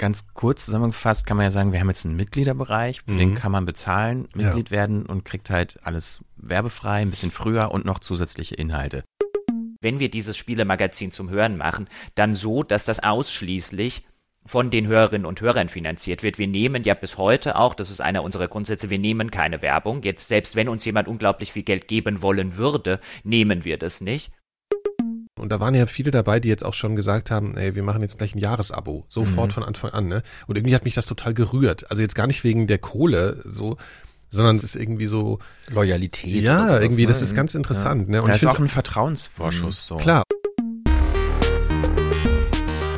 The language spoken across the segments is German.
ganz kurz zusammengefasst kann man ja sagen, wir haben jetzt einen Mitgliederbereich, mhm. den kann man bezahlen, Mitglied ja. werden und kriegt halt alles werbefrei, ein bisschen früher und noch zusätzliche Inhalte. Wenn wir dieses Spielemagazin zum Hören machen, dann so, dass das ausschließlich von den Hörerinnen und Hörern finanziert wird. Wir nehmen ja bis heute auch, das ist einer unserer Grundsätze, wir nehmen keine Werbung. Jetzt selbst wenn uns jemand unglaublich viel Geld geben wollen würde, nehmen wir das nicht. Und da waren ja viele dabei, die jetzt auch schon gesagt haben, ey, wir machen jetzt gleich ein Jahresabo, sofort mhm. von Anfang an, ne? Und irgendwie hat mich das total gerührt. Also jetzt gar nicht wegen der Kohle, so, sondern es ist irgendwie so Loyalität. Ja, sowas, irgendwie, ne? das ist ganz interessant. Ja. Ne? Und das ist auch ein Vertrauensvorschuss. So. Klar.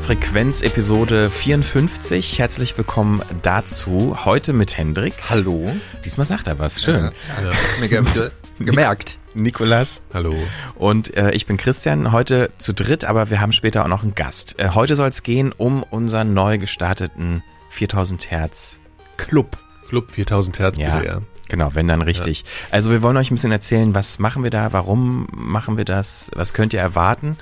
Frequenz Episode 54. Herzlich willkommen dazu. Heute mit Hendrik. Hallo. Diesmal sagt er was. Schön. Ja, ja. gemerkt. Nikolas. Hallo. Und äh, ich bin Christian, heute zu dritt, aber wir haben später auch noch einen Gast. Äh, heute soll es gehen um unseren neu gestarteten 4000 Hertz Club. Club 4000 Hertz, ja. bitte, ja. Genau, wenn dann richtig. Ja. Also wir wollen euch ein bisschen erzählen, was machen wir da, warum machen wir das, was könnt ihr erwarten.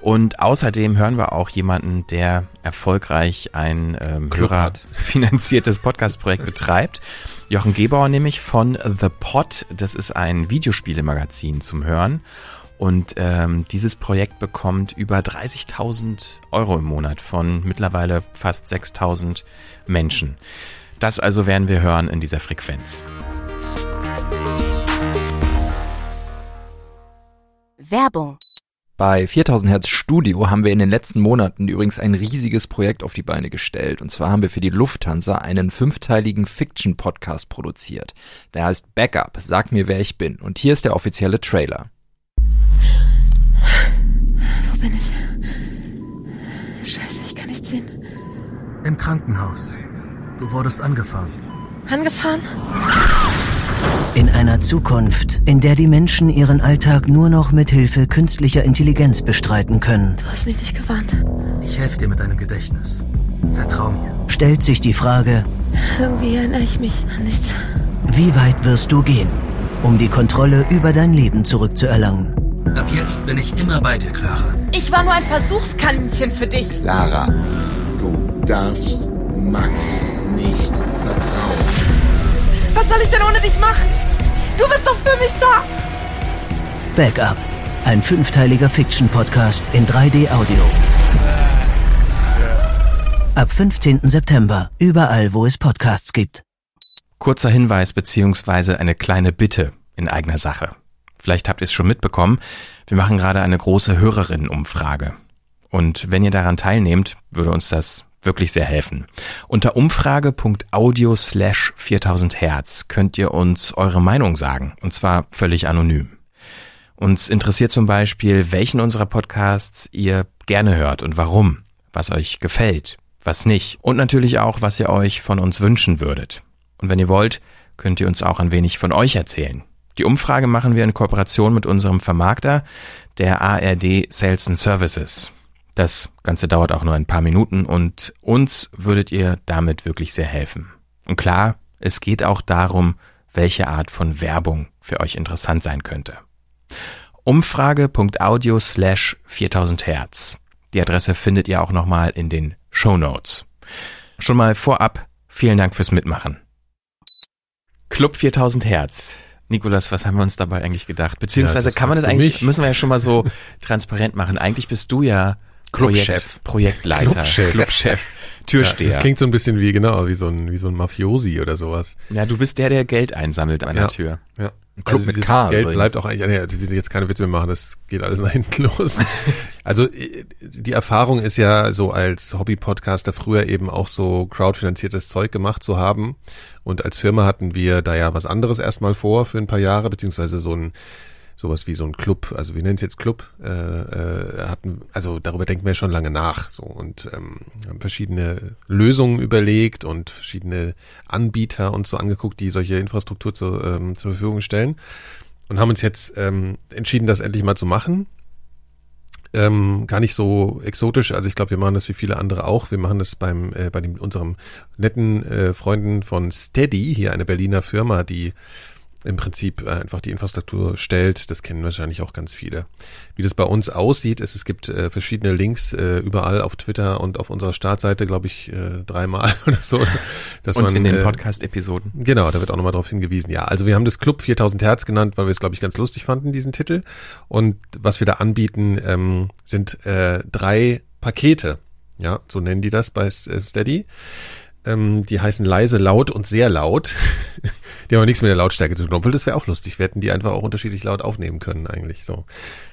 Und außerdem hören wir auch jemanden, der erfolgreich ein ähm, hörerfinanziertes Podcast-Projekt betreibt. Jochen Gebauer nämlich von The Pod. Das ist ein Videospielemagazin zum Hören. Und ähm, dieses Projekt bekommt über 30.000 Euro im Monat von mittlerweile fast 6.000 Menschen. Das also werden wir hören in dieser Frequenz. Werbung bei 4000 Hertz Studio haben wir in den letzten Monaten übrigens ein riesiges Projekt auf die Beine gestellt. Und zwar haben wir für die Lufthansa einen fünfteiligen Fiction-Podcast produziert. Der heißt Backup, sag mir wer ich bin. Und hier ist der offizielle Trailer. Wo bin ich? Scheiße, ich kann nicht sehen. Im Krankenhaus. Du wurdest angefahren. Angefahren? In einer Zukunft, in der die Menschen ihren Alltag nur noch mit Hilfe künstlicher Intelligenz bestreiten können. Du hast mich nicht gewarnt. Ich helfe dir mit deinem Gedächtnis. Vertrau mir. Stellt sich die Frage, irgendwie erinnere ich mich an nichts. Wie weit wirst du gehen, um die Kontrolle über dein Leben zurückzuerlangen? Ab jetzt bin ich immer bei dir, Clara. Ich war nur ein Versuchskaninchen für dich. Clara, du darfst Max nicht vertrauen. Was soll ich denn ohne dich machen? Du bist doch für mich da. Backup. Ein fünfteiliger Fiction-Podcast in 3D-Audio. Ab 15. September. Überall, wo es Podcasts gibt. Kurzer Hinweis beziehungsweise eine kleine Bitte in eigener Sache. Vielleicht habt ihr es schon mitbekommen. Wir machen gerade eine große Hörerinnenumfrage. Und wenn ihr daran teilnehmt, würde uns das wirklich sehr helfen. Unter umfrage.audio slash 4000 Hertz könnt ihr uns eure Meinung sagen, und zwar völlig anonym. Uns interessiert zum Beispiel, welchen unserer Podcasts ihr gerne hört und warum, was euch gefällt, was nicht und natürlich auch, was ihr euch von uns wünschen würdet. Und wenn ihr wollt, könnt ihr uns auch ein wenig von euch erzählen. Die Umfrage machen wir in Kooperation mit unserem Vermarkter, der ARD Sales and Services. Das Ganze dauert auch nur ein paar Minuten und uns würdet ihr damit wirklich sehr helfen. Und klar, es geht auch darum, welche Art von Werbung für euch interessant sein könnte. Umfrage.audio slash 4000 Hertz. Die Adresse findet ihr auch nochmal in den Show Notes. Schon mal vorab, vielen Dank fürs Mitmachen. Club 4000 Hertz. Nikolas, was haben wir uns dabei eigentlich gedacht? Beziehungsweise ja, kann man das eigentlich, mich. müssen wir ja schon mal so transparent machen. Eigentlich bist du ja Clubchef. Projekt, Projektleiter, Clubchef. Clubchef, Türsteher. Ja, das klingt so ein bisschen wie, genau, wie so ein, wie so ein Mafiosi oder sowas. Ja, du bist der, der Geld einsammelt an ja. der Tür. Ja. Ein Club also mit K. Geld übrigens. bleibt auch eigentlich, ja, ich will jetzt keine Witze mehr machen, das geht alles nach hinten los. also die Erfahrung ist ja so als Hobby-Podcaster früher eben auch so crowdfinanziertes Zeug gemacht zu haben. Und als Firma hatten wir da ja was anderes erstmal vor für ein paar Jahre, beziehungsweise so ein sowas wie so ein Club, also wir nennen es jetzt Club, äh, äh, hatten, also darüber denken wir schon lange nach so und ähm, haben verschiedene Lösungen überlegt und verschiedene Anbieter uns so angeguckt, die solche Infrastruktur zu, ähm, zur Verfügung stellen und haben uns jetzt ähm, entschieden, das endlich mal zu machen. Ähm, gar nicht so exotisch, also ich glaube, wir machen das wie viele andere auch. Wir machen das beim äh, bei dem, unserem netten äh, Freunden von Steady, hier eine Berliner Firma, die im Prinzip äh, einfach die Infrastruktur stellt. Das kennen wahrscheinlich auch ganz viele. Wie das bei uns aussieht, ist, es gibt äh, verschiedene Links äh, überall auf Twitter und auf unserer Startseite, glaube ich, äh, dreimal oder so. Dass und man, in den äh, Podcast-Episoden. Genau, da wird auch nochmal darauf hingewiesen. Ja, also wir haben das Club 4000 Hertz genannt, weil wir es, glaube ich, ganz lustig fanden, diesen Titel. Und was wir da anbieten, ähm, sind äh, drei Pakete. Ja, so nennen die das bei Steady. Ähm, die heißen leise, laut und sehr laut. die haben aber nichts mit der Lautstärke zu tun, obwohl das wäre auch lustig. Wir hätten die einfach auch unterschiedlich laut aufnehmen können eigentlich. So,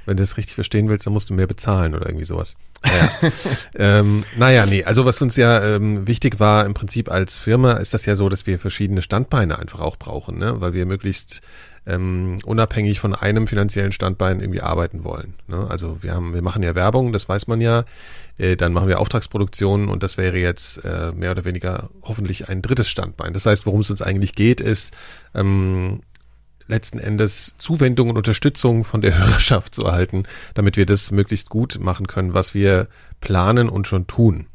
wenn du das richtig verstehen willst, dann musst du mehr bezahlen oder irgendwie sowas. Naja, ähm, naja nee. Also was uns ja ähm, wichtig war im Prinzip als Firma, ist das ja so, dass wir verschiedene Standbeine einfach auch brauchen, ne? weil wir möglichst ähm, unabhängig von einem finanziellen Standbein irgendwie arbeiten wollen. Ne? Also wir haben, wir machen ja Werbung, das weiß man ja. Äh, dann machen wir Auftragsproduktionen und das wäre jetzt äh, mehr oder weniger hoffentlich ein drittes Standbein. Das heißt, worum es uns eigentlich geht, ist ähm, letzten Endes Zuwendung und Unterstützung von der Hörerschaft zu erhalten, damit wir das möglichst gut machen können, was wir planen und schon tun.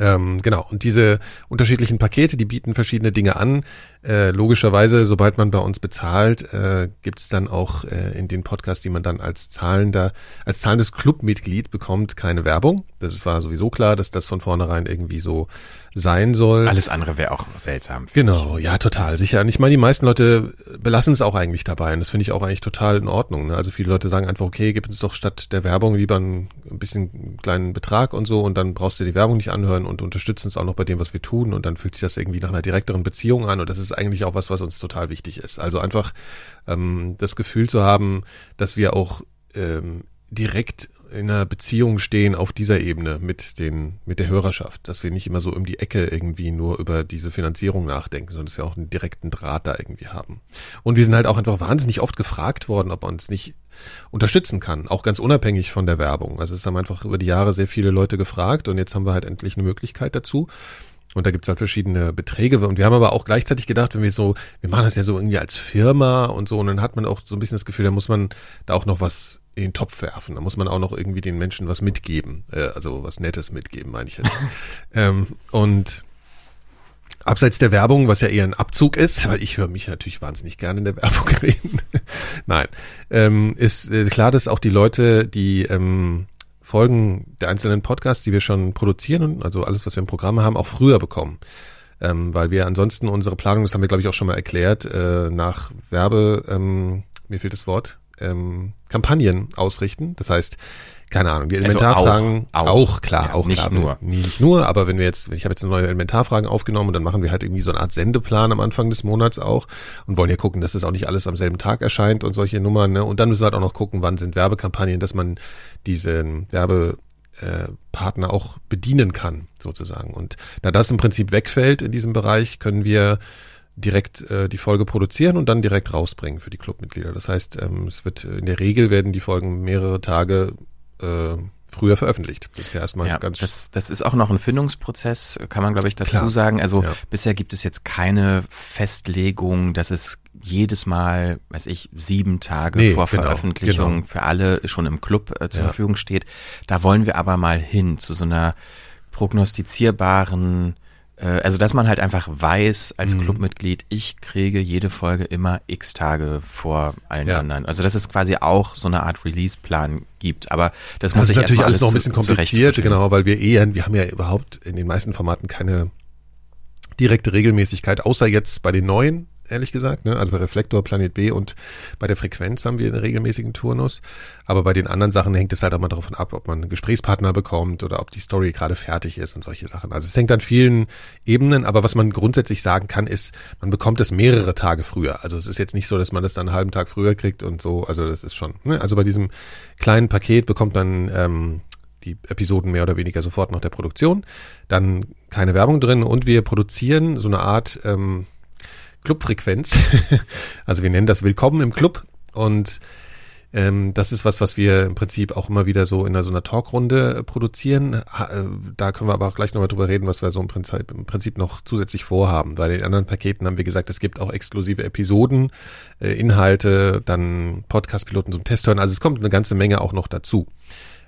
Ähm, genau, und diese unterschiedlichen Pakete, die bieten verschiedene Dinge an. Äh, logischerweise, sobald man bei uns bezahlt, äh, gibt es dann auch äh, in den Podcasts, die man dann als zahlender, als zahlendes Clubmitglied bekommt, keine Werbung. Das war sowieso klar, dass das von vornherein irgendwie so sein soll. Alles andere wäre auch seltsam. Genau, ich. ja, total, sicher. Und ich meine, die meisten Leute belassen es auch eigentlich dabei und das finde ich auch eigentlich total in Ordnung. Ne? Also viele Leute sagen einfach, okay, gib uns doch statt der Werbung lieber einen, ein bisschen kleinen Betrag und so und dann brauchst du die Werbung nicht anhören und unterstützen uns auch noch bei dem, was wir tun und dann fühlt sich das irgendwie nach einer direkteren Beziehung an und das ist eigentlich auch was, was uns total wichtig ist. Also einfach ähm, das Gefühl zu haben, dass wir auch ähm, direkt in einer Beziehung stehen auf dieser Ebene mit den, mit der Hörerschaft, dass wir nicht immer so um die Ecke irgendwie nur über diese Finanzierung nachdenken, sondern dass wir auch einen direkten Draht da irgendwie haben. Und wir sind halt auch einfach wahnsinnig oft gefragt worden, ob man uns nicht unterstützen kann, auch ganz unabhängig von der Werbung. Also es haben einfach über die Jahre sehr viele Leute gefragt und jetzt haben wir halt endlich eine Möglichkeit dazu. Und da gibt's halt verschiedene Beträge. Und wir haben aber auch gleichzeitig gedacht, wenn wir so, wir machen das ja so irgendwie als Firma und so, und dann hat man auch so ein bisschen das Gefühl, da muss man da auch noch was in den Topf werfen. Da muss man auch noch irgendwie den Menschen was mitgeben. Äh, also was Nettes mitgeben, meine ich jetzt. ähm, und abseits der Werbung, was ja eher ein Abzug ist, weil ich höre mich natürlich wahnsinnig gerne in der Werbung reden. Nein, ähm, ist äh, klar, dass auch die Leute, die ähm, Folgen der einzelnen Podcasts, die wir schon produzieren, also alles, was wir im Programm haben, auch früher bekommen. Ähm, weil wir ansonsten unsere Planung, das haben wir glaube ich auch schon mal erklärt, äh, nach Werbe, ähm, mir fehlt das Wort, ähm, Kampagnen ausrichten. Das heißt, keine Ahnung, die also Elementarfragen also auch, auch, klar, ja, auch nicht klar, nur. Nicht nur, aber wenn wir jetzt, ich habe jetzt neue Elementarfragen aufgenommen und dann machen wir halt irgendwie so eine Art Sendeplan am Anfang des Monats auch und wollen ja gucken, dass das auch nicht alles am selben Tag erscheint und solche Nummern. Ne? Und dann müssen wir halt auch noch gucken, wann sind Werbekampagnen, dass man diesen Werbepartner auch bedienen kann, sozusagen. Und da das im Prinzip wegfällt in diesem Bereich, können wir direkt äh, die Folge produzieren und dann direkt rausbringen für die Clubmitglieder. Das heißt, ähm, es wird in der Regel werden die Folgen mehrere Tage äh, früher veröffentlicht. Das ist ja erstmal ja, ganz. Das, das ist auch noch ein Findungsprozess, kann man, glaube ich, dazu Klar. sagen. Also ja. bisher gibt es jetzt keine Festlegung, dass es jedes Mal, weiß ich, sieben Tage nee, vor genau, Veröffentlichung genau. für alle schon im Club äh, zur ja. Verfügung steht. Da wollen wir aber mal hin zu so einer prognostizierbaren äh, also dass man halt einfach weiß als mhm. Clubmitglied, ich kriege jede Folge immer x Tage vor allen ja. anderen. Also dass es quasi auch so eine Art Release-Plan gibt. Aber das, das muss ich natürlich alles noch ein bisschen kompliziert, genau, weil wir eher, wir haben ja überhaupt in den meisten Formaten keine direkte Regelmäßigkeit, außer jetzt bei den neuen ehrlich gesagt. Ne? Also bei Reflektor, Planet B und bei der Frequenz haben wir einen regelmäßigen Turnus. Aber bei den anderen Sachen hängt es halt auch mal davon ab, ob man einen Gesprächspartner bekommt oder ob die Story gerade fertig ist und solche Sachen. Also es hängt an vielen Ebenen, aber was man grundsätzlich sagen kann, ist, man bekommt es mehrere Tage früher. Also es ist jetzt nicht so, dass man das dann einen halben Tag früher kriegt und so. Also das ist schon. Ne? Also bei diesem kleinen Paket bekommt man ähm, die Episoden mehr oder weniger sofort nach der Produktion. Dann keine Werbung drin und wir produzieren so eine Art ähm, Clubfrequenz. also wir nennen das Willkommen im Club und ähm, das ist was, was wir im Prinzip auch immer wieder so in so einer Talkrunde äh, produzieren. Äh, da können wir aber auch gleich nochmal drüber reden, was wir so im Prinzip, im Prinzip noch zusätzlich vorhaben. Bei den anderen Paketen haben wir gesagt, es gibt auch exklusive Episoden, äh, Inhalte, dann Podcast-Piloten zum Testhören. Also es kommt eine ganze Menge auch noch dazu.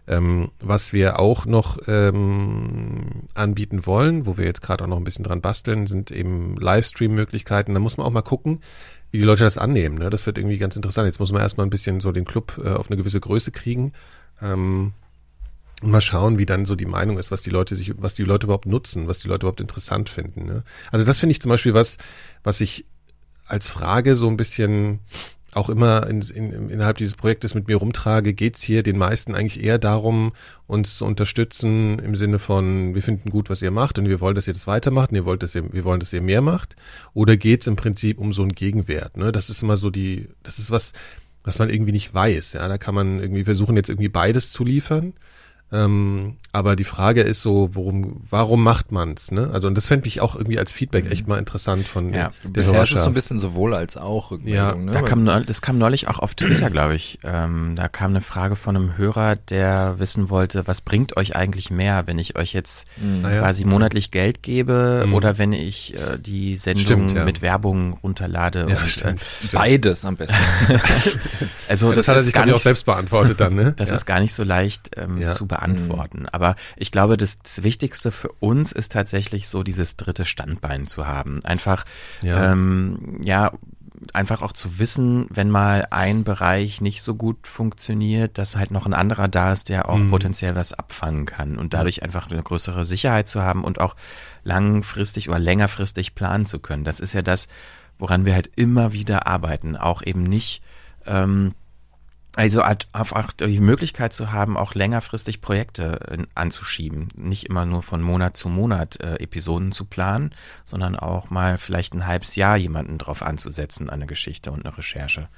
Ähm, was wir auch noch ähm, anbieten wollen, wo wir jetzt gerade auch noch ein bisschen dran basteln, sind eben Livestream-Möglichkeiten. Da muss man auch mal gucken, wie die Leute das annehmen. Ne? Das wird irgendwie ganz interessant. Jetzt muss man erstmal ein bisschen so den Club äh, auf eine gewisse Größe kriegen. Ähm, und mal schauen, wie dann so die Meinung ist, was die Leute sich, was die Leute überhaupt nutzen, was die Leute überhaupt interessant finden. Ne? Also das finde ich zum Beispiel was, was ich als Frage so ein bisschen auch immer in, in, innerhalb dieses Projektes mit mir rumtrage, geht's hier den meisten eigentlich eher darum, uns zu unterstützen im Sinne von, wir finden gut, was ihr macht und wir wollen, dass ihr das weitermacht und ihr wollt, dass ihr, wir wollen, dass ihr mehr macht. Oder geht's im Prinzip um so einen Gegenwert? Ne? Das ist immer so die, das ist was, was man irgendwie nicht weiß. Ja, da kann man irgendwie versuchen, jetzt irgendwie beides zu liefern. Ähm, aber die Frage ist so, worum, warum macht man's? Ne? Also und das fände ich auch irgendwie als Feedback echt mal interessant von ja, der bisher ist es so ein bisschen sowohl als auch Ja, ne? da kam, das kam neulich auch auf Twitter, glaube ich. Ähm, da kam eine Frage von einem Hörer, der wissen wollte, was bringt euch eigentlich mehr, wenn ich euch jetzt mhm. quasi monatlich Geld gebe mhm. oder wenn ich äh, die Sendung stimmt, ja. mit Werbung runterlade? Ja, und, stimmt, äh, Beides am besten. also ja, das, das, hat er sich gar nicht auch selbst beantwortet dann. Ne? Das ist gar nicht so leicht ähm, zu beantworten beantworten. Mhm. Aber ich glaube, das, das, Wichtigste für uns ist tatsächlich so dieses dritte Standbein zu haben. Einfach, ja, ähm, ja einfach auch zu wissen, wenn mal ein Bereich nicht so gut funktioniert, dass halt noch ein anderer da ist, der auch mhm. potenziell was abfangen kann und dadurch einfach eine größere Sicherheit zu haben und auch langfristig oder längerfristig planen zu können. Das ist ja das, woran wir halt immer wieder arbeiten, auch eben nicht ähm, also einfach die Möglichkeit zu haben, auch längerfristig Projekte anzuschieben. Nicht immer nur von Monat zu Monat äh, Episoden zu planen, sondern auch mal vielleicht ein halbes Jahr jemanden drauf anzusetzen, eine Geschichte und eine Recherche.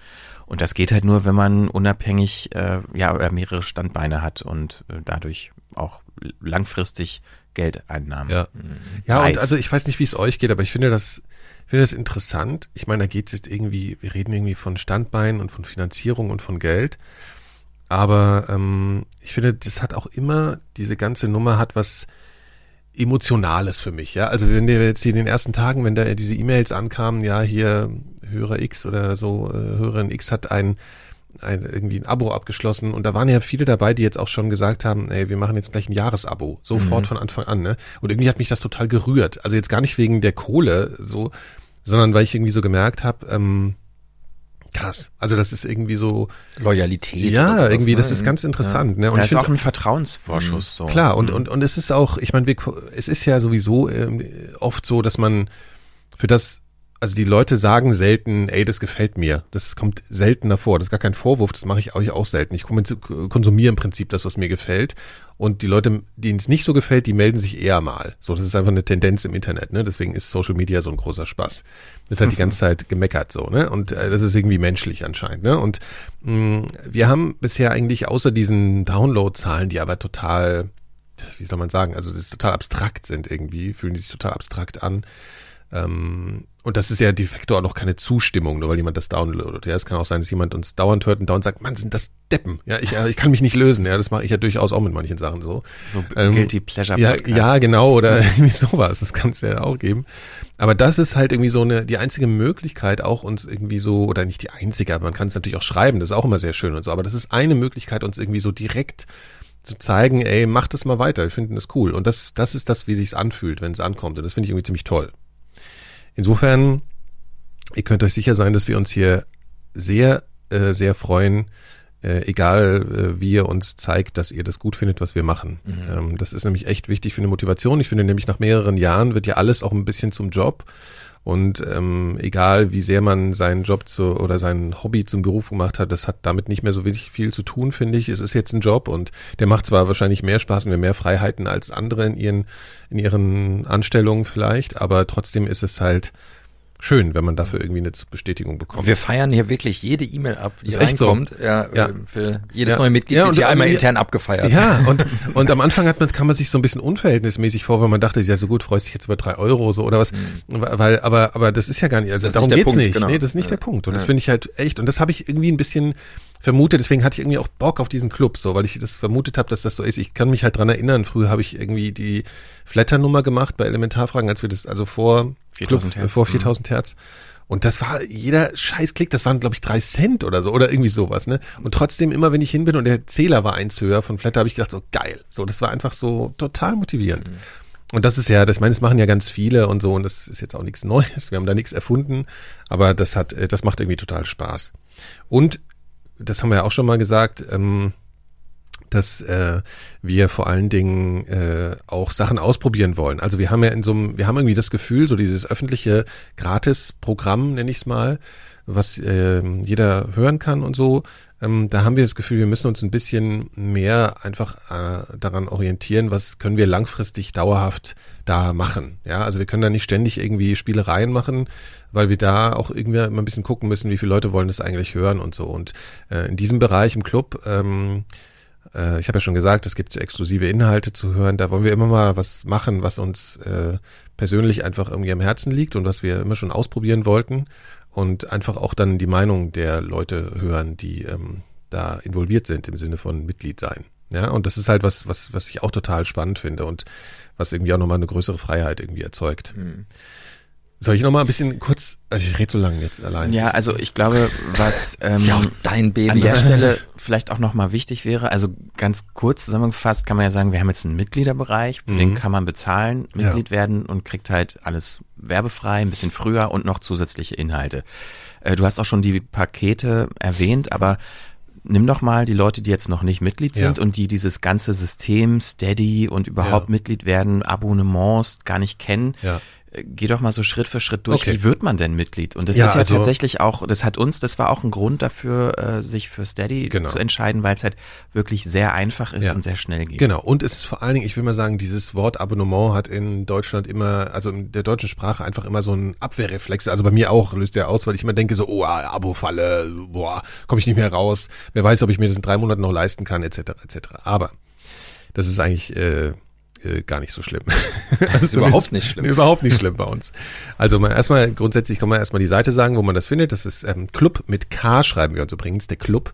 Und das geht halt nur, wenn man unabhängig äh, ja mehrere Standbeine hat und äh, dadurch auch langfristig Geldeinnahmen. Ja, ja und also ich weiß nicht, wie es euch geht, aber ich finde das finde das interessant. Ich meine, da geht es jetzt irgendwie, wir reden irgendwie von Standbein und von Finanzierung und von Geld. Aber ähm, ich finde, das hat auch immer, diese ganze Nummer hat was Emotionales für mich, ja. Also wenn wir jetzt hier in den ersten Tagen, wenn da diese E-Mails ankamen, ja, hier Hörer X oder so, äh, Hörerin X hat ein, ein irgendwie ein Abo abgeschlossen und da waren ja viele dabei, die jetzt auch schon gesagt haben, ey, wir machen jetzt gleich ein Jahresabo, sofort mhm. von Anfang an, ne? Und irgendwie hat mich das total gerührt. Also jetzt gar nicht wegen der Kohle, so, sondern weil ich irgendwie so gemerkt habe, ähm, krass. Also das ist irgendwie so Loyalität. Ja, sowas, irgendwie, ne? das ist ganz interessant. Ja. Ne? Und das ist auch ein Vertrauensvorschuss. So. Klar, und, mhm. und, und es ist auch, ich meine, es ist ja sowieso ähm, oft so, dass man für das also die Leute sagen selten, ey, das gefällt mir. Das kommt selten davor. Das ist gar kein Vorwurf, das mache ich auch selten. Ich konsumiere im Prinzip das, was mir gefällt. Und die Leute, denen es nicht so gefällt, die melden sich eher mal. So, das ist einfach eine Tendenz im Internet, ne? Deswegen ist Social Media so ein großer Spaß. Das hat die ganze Zeit gemeckert so, ne? Und äh, das ist irgendwie menschlich anscheinend, ne? Und mh, mm, wir haben bisher eigentlich außer diesen Download-Zahlen, die aber total, wie soll man sagen, also das total abstrakt sind irgendwie, fühlen die sich total abstrakt an. Ähm, und das ist ja de facto auch noch keine Zustimmung, nur weil jemand das downloadet. Ja, es kann auch sein, dass jemand uns dauernd hört und dauernd sagt, Mann, sind das Deppen. Ja, ich, ich kann mich nicht lösen. Ja, das mache ich ja durchaus auch mit manchen Sachen so. So ähm, Guilty Pleasure ja, ja, genau, oder irgendwie sowas. Das kann es ja auch geben. Aber das ist halt irgendwie so eine, die einzige Möglichkeit auch uns irgendwie so, oder nicht die einzige, aber man kann es natürlich auch schreiben, das ist auch immer sehr schön und so. Aber das ist eine Möglichkeit, uns irgendwie so direkt zu zeigen, ey, mach das mal weiter, wir finden das cool. Und das, das ist das, wie sich's anfühlt, wenn es ankommt. Und das finde ich irgendwie ziemlich toll. Insofern, ihr könnt euch sicher sein, dass wir uns hier sehr, äh, sehr freuen, äh, egal äh, wie ihr uns zeigt, dass ihr das gut findet, was wir machen. Mhm. Ähm, das ist nämlich echt wichtig für eine Motivation. Ich finde nämlich nach mehreren Jahren wird ja alles auch ein bisschen zum Job. Und ähm, egal wie sehr man seinen Job zu, oder sein Hobby zum Beruf gemacht hat, das hat damit nicht mehr so wirklich viel zu tun, finde ich. Es ist jetzt ein Job und der macht zwar wahrscheinlich mehr Spaß und mehr Freiheiten als andere in ihren, in ihren Anstellungen vielleicht, aber trotzdem ist es halt schön, wenn man dafür irgendwie eine Bestätigung bekommt. Wir feiern hier wirklich jede E-Mail ab, die reinkommt. So. Ja, ja, für jedes ja. neue Mitglied ja, wird hier einmal intern abgefeiert. Ja, und, und am Anfang hat man, kann man sich so ein bisschen unverhältnismäßig vor, weil man dachte, ja so gut, freust dich jetzt über drei Euro so oder was. Mhm. Weil, aber, aber das ist ja gar nicht, also darum nicht geht's Punkt, nicht. Genau. Nee, das ist nicht der Punkt. Und das finde ich halt echt, und das habe ich irgendwie ein bisschen vermutet, deswegen hatte ich irgendwie auch Bock auf diesen Club, so, weil ich das vermutet habe, dass das so ist. Ich kann mich halt dran erinnern, früher habe ich irgendwie die Flatter-Nummer gemacht bei Elementarfragen, als wir das, also vor 4000 Club, Hertz. Vor 4000 mhm. Hertz. Und das war jeder Scheißklick, das waren glaube ich drei Cent oder so oder irgendwie sowas, ne? Und trotzdem immer, wenn ich hin bin und der Zähler war eins höher von Flatter, habe ich gedacht, so geil. So, das war einfach so total motivierend. Mhm. und das ist ja, das meine, das machen ja ganz viele und so und das ist jetzt auch nichts Neues. Wir haben da nichts erfunden, aber das hat, äh, das macht irgendwie total Spaß. Und das haben wir ja auch schon mal gesagt, ähm, dass äh, wir vor allen Dingen äh, auch Sachen ausprobieren wollen. Also wir haben ja in so einem, wir haben irgendwie das Gefühl, so dieses öffentliche Gratis-Programm, nenne ich es mal, was äh, jeder hören kann und so, ähm, da haben wir das Gefühl, wir müssen uns ein bisschen mehr einfach äh, daran orientieren, was können wir langfristig dauerhaft da machen. Ja, also wir können da nicht ständig irgendwie Spielereien machen, weil wir da auch irgendwie immer ein bisschen gucken müssen, wie viele Leute wollen das eigentlich hören und so. Und äh, in diesem Bereich im Club ähm, äh, ich habe ja schon gesagt, es gibt exklusive Inhalte zu hören. Da wollen wir immer mal was machen, was uns äh, persönlich einfach irgendwie am Herzen liegt und was wir immer schon ausprobieren wollten. Und einfach auch dann die Meinung der Leute hören, die ähm, da involviert sind im Sinne von Mitglied sein. Ja, und das ist halt was, was, was ich auch total spannend finde und was irgendwie auch nochmal eine größere Freiheit irgendwie erzeugt. Mhm. Soll ich noch mal ein bisschen kurz, also ich rede so lange jetzt allein. Ja, also ich glaube, was ähm, ja dein Baby. an der Stelle vielleicht auch noch mal wichtig wäre, also ganz kurz zusammengefasst kann man ja sagen, wir haben jetzt einen Mitgliederbereich, mhm. den kann man bezahlen, Mitglied ja. werden und kriegt halt alles werbefrei, ein bisschen früher und noch zusätzliche Inhalte. Äh, du hast auch schon die Pakete erwähnt, aber nimm doch mal die Leute, die jetzt noch nicht Mitglied sind ja. und die dieses ganze System Steady und überhaupt ja. Mitglied werden, Abonnements gar nicht kennen. Ja geh doch mal so Schritt für Schritt durch. Okay. Wie wird man denn Mitglied? Und das ja, ist ja also, tatsächlich auch, das hat uns, das war auch ein Grund dafür, äh, sich für Steady genau. zu entscheiden, weil es halt wirklich sehr einfach ist ja. und sehr schnell geht. Genau. Und es ist vor allen Dingen, ich will mal sagen, dieses Wort Abonnement hat in Deutschland immer, also in der deutschen Sprache einfach immer so ein Abwehrreflex. Also bei mir auch löst der aus, weil ich immer denke so, oh, Abo-Falle, boah, komme ich nicht mehr raus. Wer weiß, ob ich mir das in drei Monaten noch leisten kann, etc., etc. Aber das ist eigentlich äh, äh, gar nicht so schlimm. also überhaupt nicht schlimm. Überhaupt nicht schlimm bei uns. Also mal erstmal grundsätzlich kann man erstmal die Seite sagen, wo man das findet. Das ist ähm, Club mit K schreiben wir uns übrigens, der Club.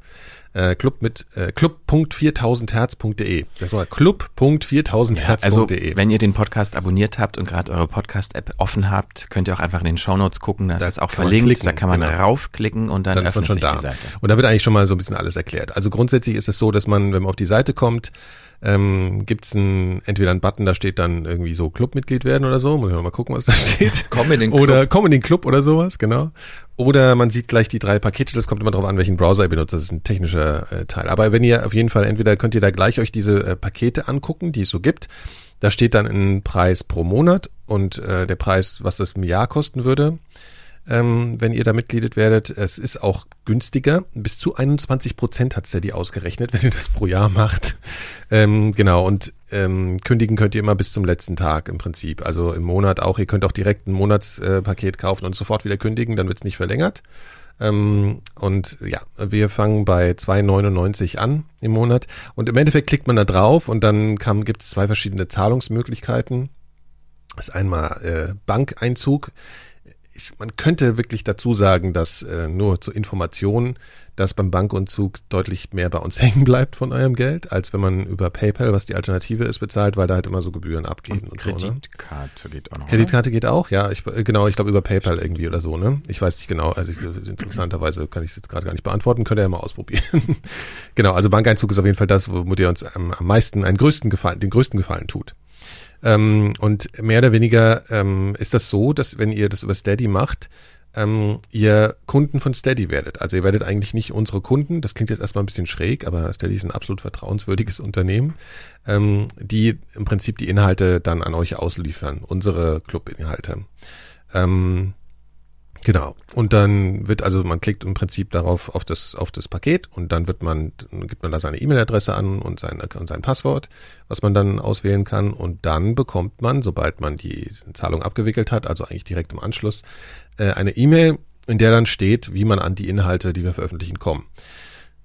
Äh, Club mit äh, club.4000herz.de. Das war club.4000herz.de. also, wenn ihr den Podcast abonniert habt und gerade eure Podcast-App offen habt, könnt ihr auch einfach in den Shownotes gucken, da ist auch verlinkt, klicken, da kann man genau. raufklicken und dann, dann öffnet sich da. die Seite. Und da wird eigentlich schon mal so ein bisschen alles erklärt. Also grundsätzlich ist es so, dass man, wenn man auf die Seite kommt, ähm, gibt es ein, entweder einen Button, da steht dann irgendwie so Clubmitglied werden oder so. Muss ich mal gucken, was da steht. komm in den Club. Oder komm in den Club oder sowas, genau. Oder man sieht gleich die drei Pakete, das kommt immer darauf an, welchen Browser ihr benutzt. Das ist ein technischer äh, Teil. Aber wenn ihr auf jeden Fall, entweder könnt ihr da gleich euch diese äh, Pakete angucken, die es so gibt. Da steht dann ein Preis pro Monat und äh, der Preis, was das im Jahr kosten würde ähm, wenn ihr da Mitgliedet werdet. Es ist auch günstiger. Bis zu 21 Prozent hat Steady ausgerechnet, wenn ihr das pro Jahr macht. Ähm, genau, und ähm, kündigen könnt ihr immer bis zum letzten Tag im Prinzip. Also im Monat auch. Ihr könnt auch direkt ein Monatspaket äh, kaufen und sofort wieder kündigen, dann wird es nicht verlängert. Ähm, und ja, wir fangen bei 2,99 an im Monat. Und im Endeffekt klickt man da drauf und dann gibt es zwei verschiedene Zahlungsmöglichkeiten. Das ist einmal äh, Bankeinzug ich, man könnte wirklich dazu sagen, dass äh, nur zur Information, dass beim Bankunzug deutlich mehr bei uns hängen bleibt von eurem Geld, als wenn man über PayPal, was die Alternative ist, bezahlt, weil da halt immer so Gebühren abgehen und, und Kreditkarte so, ne? geht auch noch. Kreditkarte geht auch, ja, ich, äh, genau, ich glaube über PayPal irgendwie oder so, ne? Ich weiß nicht genau, also interessanterweise kann ich es jetzt gerade gar nicht beantworten, könnt ihr ja mal ausprobieren. genau, also Bankeinzug ist auf jeden Fall das, womit ihr uns am, am meisten einen größten Gefallen, den größten Gefallen tut. Ähm, und mehr oder weniger ähm, ist das so, dass wenn ihr das über Steady macht, ähm, ihr Kunden von Steady werdet. Also ihr werdet eigentlich nicht unsere Kunden, das klingt jetzt erstmal ein bisschen schräg, aber Steady ist ein absolut vertrauenswürdiges Unternehmen, ähm, die im Prinzip die Inhalte dann an euch ausliefern, unsere Club-Inhalte. Ähm, Genau. Und dann wird also, man klickt im Prinzip darauf auf das, auf das Paket und dann wird man, gibt man da seine E-Mail-Adresse an und sein, und sein Passwort, was man dann auswählen kann. Und dann bekommt man, sobald man die Zahlung abgewickelt hat, also eigentlich direkt im Anschluss, äh, eine E-Mail, in der dann steht, wie man an die Inhalte, die wir veröffentlichen, kommen.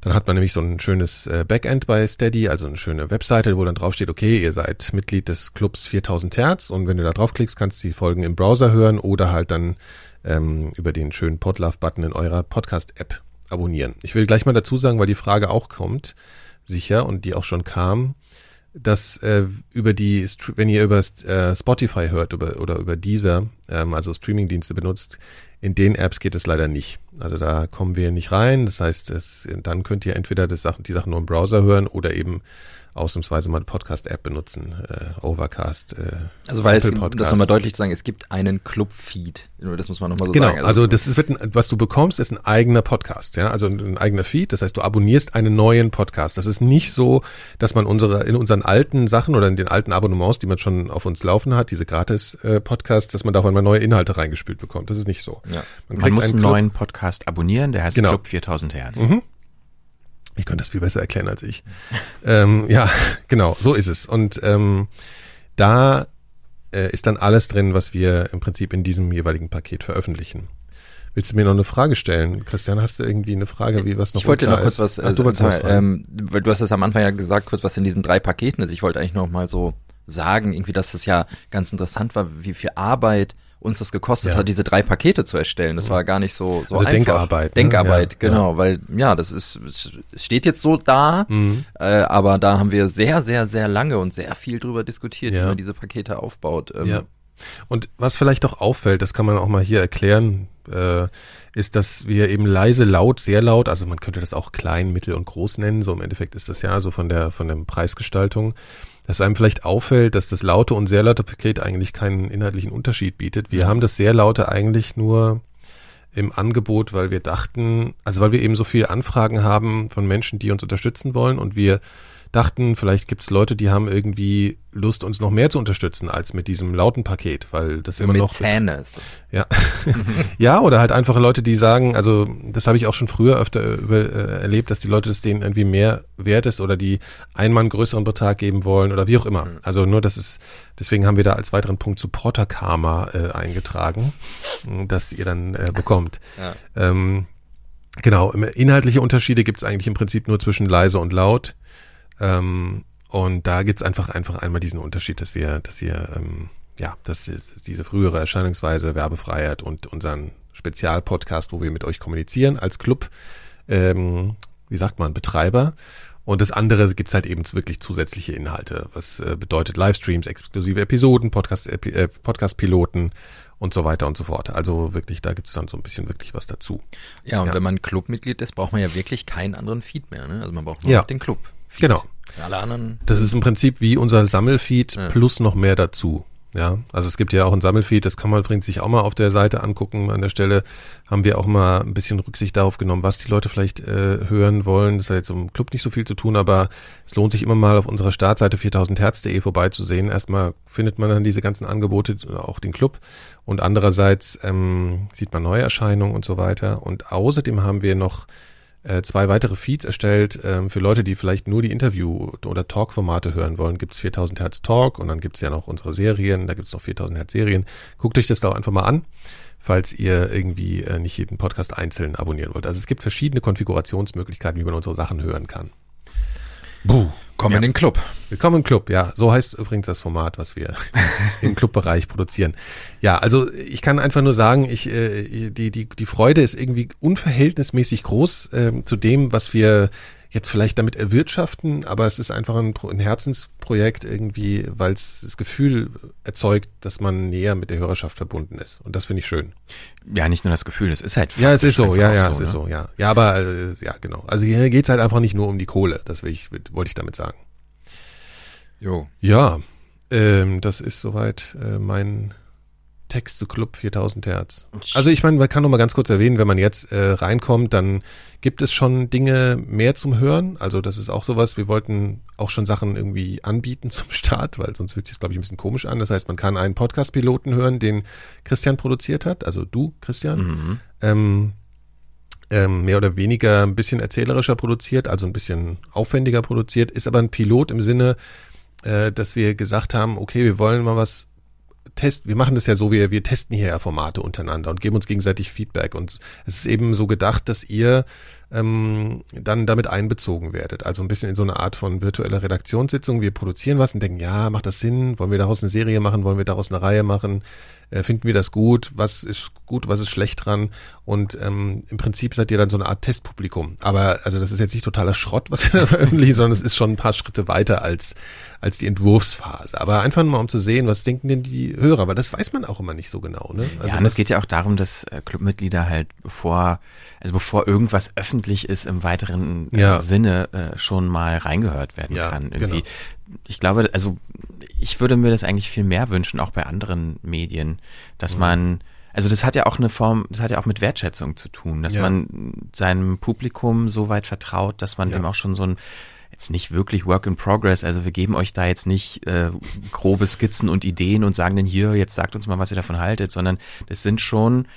Dann hat man nämlich so ein schönes äh, Backend bei Steady, also eine schöne Webseite, wo dann draufsteht, okay, ihr seid Mitglied des Clubs 4000 Hertz und wenn du da draufklickst, kannst du die Folgen im Browser hören oder halt dann ähm, über den schönen Podlove-Button in eurer Podcast-App abonnieren. Ich will gleich mal dazu sagen, weil die Frage auch kommt, sicher, und die auch schon kam, dass äh, über die, wenn ihr über äh, Spotify hört über, oder über Deezer, ähm, also Streamingdienste benutzt, in den Apps geht es leider nicht. Also da kommen wir nicht rein. Das heißt, es, dann könnt ihr entweder das Sachen, die Sachen nur im Browser hören oder eben ausnahmsweise mal eine Podcast-App benutzen, äh, Overcast. Äh, also weil es, das nochmal deutlich zu sagen, es gibt einen Club-Feed. Das muss man nochmal so genau, sagen. Genau, also, also das ist, wird ein, was du bekommst, ist ein eigener Podcast, ja, also ein, ein, eigener Feed. Das heißt, du abonnierst einen neuen Podcast. Das ist nicht so, dass man unsere in unseren alten Sachen oder in den alten Abonnements, die man schon auf uns laufen hat, diese Gratis-Podcasts, dass man da mal neue Inhalte reingespült bekommt. Das ist nicht so. Ja. Man, man muss einen, einen neuen Podcast abonnieren, der heißt genau. Club 4000 Hertz. Mhm. Ich könnte das viel besser erklären als ich. ähm, ja, genau, so ist es. Und ähm, da äh, ist dann alles drin, was wir im Prinzip in diesem jeweiligen Paket veröffentlichen. Willst du mir noch eine Frage stellen? Christian, hast du irgendwie eine Frage, wie was noch Ich wollte noch kurz ist? was, Ach, du, äh, mal, ähm, weil du hast es am Anfang ja gesagt, kurz was in diesen drei Paketen ist. Ich wollte eigentlich noch mal so sagen, irgendwie, dass das ja ganz interessant war, wie viel Arbeit uns das gekostet ja. hat, diese drei Pakete zu erstellen. Das war gar nicht so, so also einfach. Denkarbeit. Ne? Denkarbeit, ja, genau, ja. weil ja, das ist steht jetzt so da, mhm. äh, aber da haben wir sehr, sehr, sehr lange und sehr viel drüber diskutiert, wie man diese Pakete aufbaut. Ähm, ja. Und was vielleicht auch auffällt, das kann man auch mal hier erklären, äh, ist, dass wir eben leise, laut, sehr laut, also man könnte das auch klein, mittel und groß nennen, so im Endeffekt ist das ja so von der von der Preisgestaltung dass einem vielleicht auffällt, dass das laute und sehr laute Paket eigentlich keinen inhaltlichen Unterschied bietet. Wir haben das sehr laute eigentlich nur im Angebot, weil wir dachten, also weil wir eben so viele Anfragen haben von Menschen, die uns unterstützen wollen und wir dachten, vielleicht gibt es Leute, die haben irgendwie Lust, uns noch mehr zu unterstützen als mit diesem lauten Paket, weil das immer mit noch Zähne ist das. Ja, ja oder halt einfach Leute, die sagen, also das habe ich auch schon früher öfter über, äh, erlebt, dass die Leute das denen irgendwie mehr wert ist oder die einmal einen größeren Betrag geben wollen oder wie auch immer. Mhm. Also nur, das ist deswegen haben wir da als weiteren Punkt Supporter Karma äh, eingetragen, dass ihr dann äh, bekommt. Ja. Ähm, Genau, inhaltliche Unterschiede gibt es eigentlich im Prinzip nur zwischen leise und laut. Ähm, und da gibt's einfach einfach einmal diesen Unterschied, dass wir, dass ihr, ähm, ja, dass diese frühere Erscheinungsweise, Werbefreiheit und unseren Spezialpodcast, wo wir mit euch kommunizieren als Club, ähm, wie sagt man, Betreiber. Und das andere gibt's halt eben wirklich zusätzliche Inhalte, was äh, bedeutet Livestreams, exklusive Episoden, Podcast, äh, Podcast-Piloten und so weiter und so fort. Also wirklich, da gibt's dann so ein bisschen wirklich was dazu. Ja, und ja. wenn man Clubmitglied ist, braucht man ja wirklich keinen anderen Feed mehr. Ne? Also man braucht nur ja. den Club. Feed. Genau. Alle anderen. Das ist im Prinzip wie unser Sammelfeed ja. plus noch mehr dazu. Ja, also es gibt ja auch ein Sammelfeed, das kann man übrigens sich auch mal auf der Seite angucken. An der Stelle haben wir auch mal ein bisschen Rücksicht darauf genommen, was die Leute vielleicht äh, hören wollen. Das hat jetzt im Club nicht so viel zu tun, aber es lohnt sich immer mal auf unserer Startseite 4000herz.de vorbeizusehen. Erstmal findet man dann diese ganzen Angebote, auch den Club. Und andererseits ähm, sieht man Neuerscheinungen und so weiter. Und außerdem haben wir noch äh, zwei weitere Feeds erstellt. Ähm, für Leute, die vielleicht nur die Interview- oder Talk-Formate hören wollen, gibt's 4000 Hertz Talk und dann gibt's ja noch unsere Serien, da gibt's noch 4000 Hertz Serien. Guckt euch das da einfach mal an, falls ihr irgendwie äh, nicht jeden Podcast einzeln abonnieren wollt. Also es gibt verschiedene Konfigurationsmöglichkeiten, wie man unsere Sachen hören kann. Buh. Komm ja. in den Club. Willkommen im Club, ja. So heißt übrigens das Format, was wir im Clubbereich produzieren. Ja, also ich kann einfach nur sagen, ich, äh, die, die, die Freude ist irgendwie unverhältnismäßig groß äh, zu dem, was wir jetzt vielleicht damit erwirtschaften, aber es ist einfach ein, ein Herzensprojekt irgendwie, weil es das Gefühl erzeugt, dass man näher mit der Hörerschaft verbunden ist. Und das finde ich schön. Ja, nicht nur das Gefühl, es ist halt. Ja, es ist so, ja, ja, so, es ne? ist so, ja. Ja, aber äh, ja, genau. Also hier geht's halt einfach nicht nur um die Kohle, das will ich, wollte ich damit sagen. Jo. Ja, ähm, das ist soweit äh, mein Text zu Club 4000 Hertz. Also ich meine, man kann noch mal ganz kurz erwähnen, wenn man jetzt äh, reinkommt, dann gibt es schon Dinge mehr zum Hören. Also das ist auch sowas. Wir wollten auch schon Sachen irgendwie anbieten zum Start, weil sonst wird es, glaube ich, ein bisschen komisch an. Das heißt, man kann einen Podcast-Piloten hören, den Christian produziert hat. Also du, Christian. Mhm. Ähm, ähm, mehr oder weniger ein bisschen erzählerischer produziert, also ein bisschen aufwendiger produziert, ist aber ein Pilot im Sinne, äh, dass wir gesagt haben, okay, wir wollen mal was testen, wir machen das ja so, wir, wir testen hier ja Formate untereinander und geben uns gegenseitig Feedback. Und es ist eben so gedacht, dass ihr ähm, dann damit einbezogen werdet. Also ein bisschen in so eine Art von virtueller Redaktionssitzung. Wir produzieren was und denken, ja, macht das Sinn? Wollen wir daraus eine Serie machen? Wollen wir daraus eine Reihe machen? Äh, finden wir das gut? Was ist gut? Was ist schlecht dran? Und ähm, im Prinzip seid ihr dann so eine Art Testpublikum. Aber also das ist jetzt nicht totaler Schrott, was wir da veröffentlichen, sondern es ist schon ein paar Schritte weiter als als die Entwurfsphase. Aber einfach mal um zu sehen, was denken denn die Hörer? Aber das weiß man auch immer nicht so genau. Ne? Also ja, und es geht ja auch darum, dass äh, Clubmitglieder halt bevor, also bevor irgendwas öffentlich ist im weiteren äh, ja. Sinne äh, schon mal reingehört werden ja, kann. Irgendwie. Genau. Ich glaube, also ich würde mir das eigentlich viel mehr wünschen, auch bei anderen Medien, dass mhm. man also das hat ja auch eine Form, das hat ja auch mit Wertschätzung zu tun, dass ja. man seinem Publikum so weit vertraut, dass man dem auch schon so ein jetzt nicht wirklich Work in Progress. Also wir geben euch da jetzt nicht äh, grobe Skizzen und Ideen und sagen dann hier, jetzt sagt uns mal, was ihr davon haltet, sondern das sind schon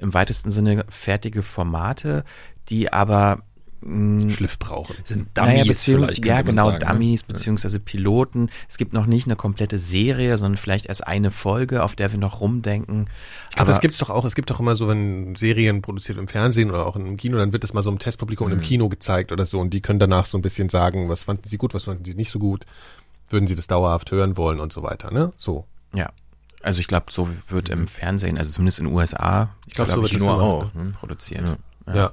im weitesten Sinne fertige Formate, die aber hm. Schliff brauchen. Sind Dummies naja, vielleicht. Ja, genau, sagen, ne? Dummies ne? beziehungsweise Piloten. Es gibt noch nicht eine komplette Serie, sondern vielleicht erst eine Folge, auf der wir noch rumdenken. Ich glaube, das gibt's doch auch. Es gibt doch immer so, wenn Serien produziert im Fernsehen oder auch im Kino, dann wird das mal so im Testpublikum mhm. im Kino gezeigt oder so und die können danach so ein bisschen sagen, was fanden sie gut, was fanden sie nicht so gut, würden sie das dauerhaft hören wollen und so weiter, ne? So. Ja. Also ich glaube, so wird im Fernsehen, also zumindest in den USA, ich glaube, glaub, so wird Kino auch ne? produziert. ja. ja. ja.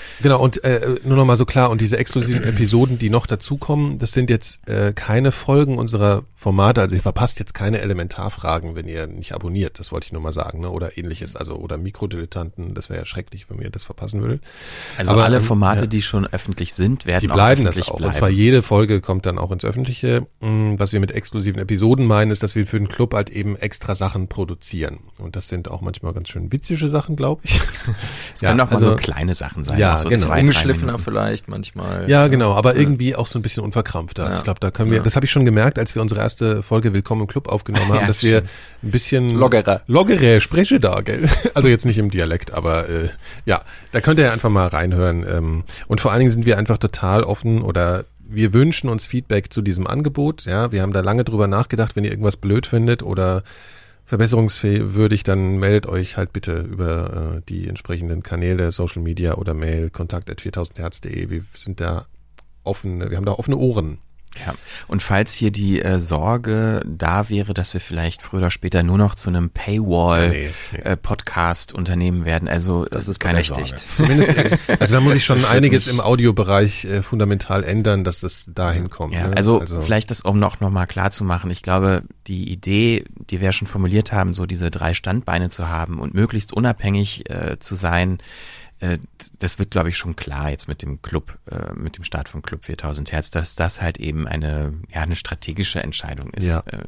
Genau, und äh, nur noch mal so klar, und diese exklusiven Episoden, die noch dazukommen, das sind jetzt äh, keine Folgen unserer Formate, also ihr verpasst jetzt keine Elementarfragen, wenn ihr nicht abonniert, das wollte ich nur mal sagen, ne? oder ähnliches, also oder Mikrodilettanten, das wäre ja schrecklich, wenn ihr das verpassen würdet. Also Aber, alle ähm, Formate, ja, die schon öffentlich sind, werden die bleiben auch das auch. Bleiben. Und zwar jede Folge kommt dann auch ins Öffentliche. Mm, was wir mit exklusiven Episoden meinen, ist, dass wir für den Club halt eben extra Sachen produzieren. Und das sind auch manchmal ganz schön witzige Sachen, glaube ich. Es ja, können auch also, mal so kleine Sachen sein. Ja, so genau. Zwei, Ungeschliffener vielleicht manchmal. Ja, genau, aber ja. irgendwie auch so ein bisschen unverkrampfter. Ja. Ich glaube, da können wir, das habe ich schon gemerkt, als wir unsere erste Folge Willkommen im Club aufgenommen haben, dass stimmt. wir ein bisschen loggerer, loggerer spreche da, gell? Also jetzt nicht im Dialekt, aber äh, ja, da könnt ihr einfach mal reinhören. Ähm, und vor allen Dingen sind wir einfach total offen oder wir wünschen uns Feedback zu diesem Angebot. Ja, wir haben da lange drüber nachgedacht, wenn ihr irgendwas blöd findet oder verbesserungswürdig, dann meldet euch halt bitte über äh, die entsprechenden Kanäle, Social Media oder Mail, kontakt at 4000herz.de. Wir sind da offen, wir haben da offene Ohren. Ja, und falls hier die äh, Sorge da wäre, dass wir vielleicht früher oder später nur noch zu einem Paywall-Podcast nee, nee. äh, Unternehmen werden, also das ist keine Sorge. Zumindest, also da muss ich schon einiges im Audiobereich äh, fundamental ändern, dass das dahin kommt. Ja, ne? also, also, vielleicht das, um noch, noch mal klar zu machen, ich glaube, die Idee, die wir schon formuliert haben, so diese drei Standbeine zu haben und möglichst unabhängig äh, zu sein, das wird, glaube ich, schon klar jetzt mit dem Club, äh, mit dem Start von Club 4000 Hertz, dass das halt eben eine, ja, eine strategische Entscheidung ist. Ja. Äh,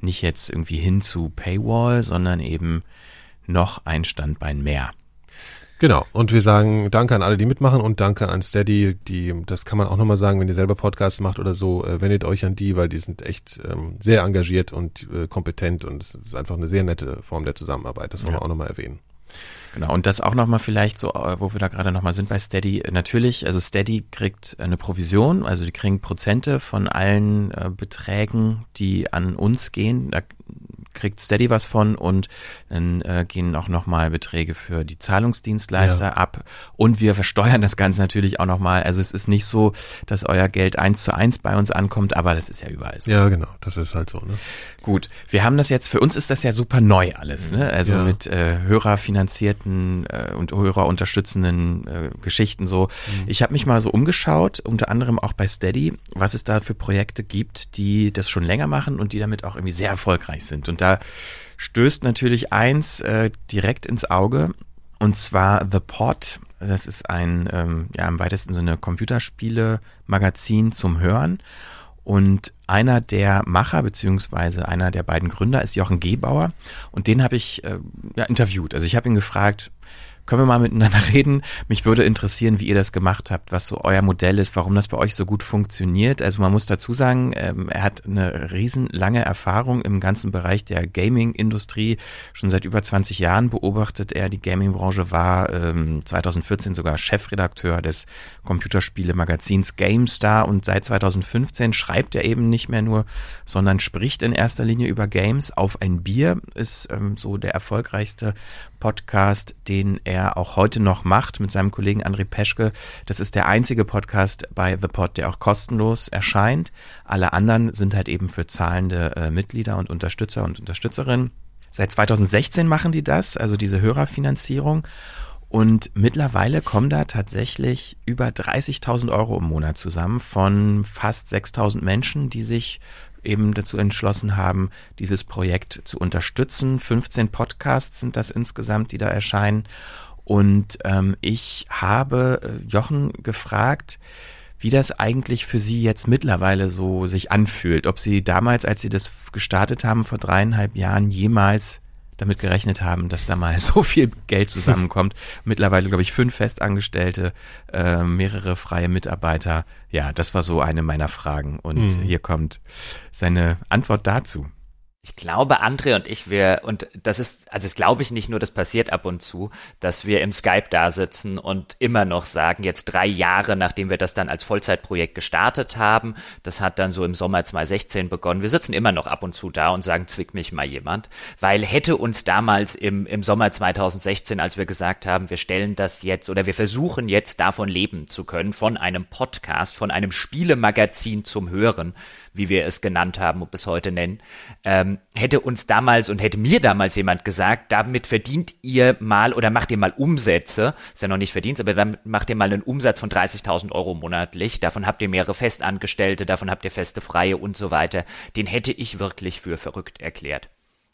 nicht jetzt irgendwie hin zu Paywall, sondern eben noch ein Standbein mehr. Genau. Und wir sagen Danke an alle, die mitmachen und Danke an Steady, die, das kann man auch nochmal sagen, wenn ihr selber Podcasts macht oder so, äh, wendet euch an die, weil die sind echt ähm, sehr engagiert und äh, kompetent und es ist einfach eine sehr nette Form der Zusammenarbeit. Das wollen ja. wir auch nochmal erwähnen. Genau, und das auch nochmal vielleicht so, äh, wo wir da gerade nochmal sind bei Steady. Natürlich, also Steady kriegt eine Provision, also die kriegen Prozente von allen äh, Beträgen, die an uns gehen. Da kriegt Steady was von und dann äh, gehen auch nochmal Beträge für die Zahlungsdienstleister ja. ab und wir versteuern das Ganze natürlich auch nochmal. Also es ist nicht so, dass euer Geld eins zu eins bei uns ankommt, aber das ist ja überall so. Ja, genau, das ist halt so. Ne? Gut, wir haben das jetzt, für uns ist das ja super neu alles, ne? also ja. mit äh, hörerfinanzierten äh, und hörerunterstützenden äh, Geschichten so. Mhm. Ich habe mich mal so umgeschaut, unter anderem auch bei Steady, was es da für Projekte gibt, die das schon länger machen und die damit auch irgendwie sehr erfolgreich sind. Und da stößt natürlich eins äh, direkt ins Auge, und zwar The Pod. Das ist ein, ähm, ja, im weitesten Sinne Computerspiele-Magazin zum Hören. Und einer der Macher beziehungsweise einer der beiden Gründer ist Jochen Gebauer und den habe ich äh, ja, interviewt. Also ich habe ihn gefragt, können wir mal miteinander reden? Mich würde interessieren, wie ihr das gemacht habt, was so euer Modell ist, warum das bei euch so gut funktioniert. Also man muss dazu sagen, ähm, er hat eine riesenlange Erfahrung im ganzen Bereich der Gaming-Industrie. Schon seit über 20 Jahren beobachtet er die Gaming-Branche, war ähm, 2014 sogar Chefredakteur des Computerspiele-Magazins GameStar und seit 2015 schreibt er eben nicht mehr nur, sondern spricht in erster Linie über Games. Auf ein Bier ist ähm, so der erfolgreichste Podcast, den er auch heute noch macht mit seinem Kollegen André Peschke. Das ist der einzige Podcast bei The Pod, der auch kostenlos erscheint. Alle anderen sind halt eben für zahlende äh, Mitglieder und Unterstützer und Unterstützerinnen. Seit 2016 machen die das, also diese Hörerfinanzierung. Und mittlerweile kommen da tatsächlich über 30.000 Euro im Monat zusammen von fast 6.000 Menschen, die sich eben dazu entschlossen haben, dieses Projekt zu unterstützen. 15 Podcasts sind das insgesamt, die da erscheinen. Und ähm, ich habe äh, Jochen gefragt, wie das eigentlich für Sie jetzt mittlerweile so sich anfühlt. Ob Sie damals, als Sie das gestartet haben vor dreieinhalb Jahren, jemals damit gerechnet haben, dass da mal so viel Geld zusammenkommt. Mittlerweile, glaube ich, fünf Festangestellte, äh, mehrere freie Mitarbeiter. Ja, das war so eine meiner Fragen. Und mhm. hier kommt seine Antwort dazu. Ich glaube, André und ich, wir, und das ist, also das glaube ich nicht nur, das passiert ab und zu, dass wir im Skype da sitzen und immer noch sagen, jetzt drei Jahre, nachdem wir das dann als Vollzeitprojekt gestartet haben, das hat dann so im Sommer 2016 begonnen, wir sitzen immer noch ab und zu da und sagen, zwick mich mal jemand, weil hätte uns damals im, im Sommer 2016, als wir gesagt haben, wir stellen das jetzt oder wir versuchen jetzt davon leben zu können, von einem Podcast, von einem Spielemagazin zum Hören, wie wir es genannt haben und bis heute nennen, ähm, hätte uns damals und hätte mir damals jemand gesagt, damit verdient ihr mal oder macht ihr mal Umsätze, ist ja noch nicht Verdienst, aber damit macht ihr mal einen Umsatz von 30.000 Euro monatlich, davon habt ihr mehrere Festangestellte, davon habt ihr feste Freie und so weiter, den hätte ich wirklich für verrückt erklärt.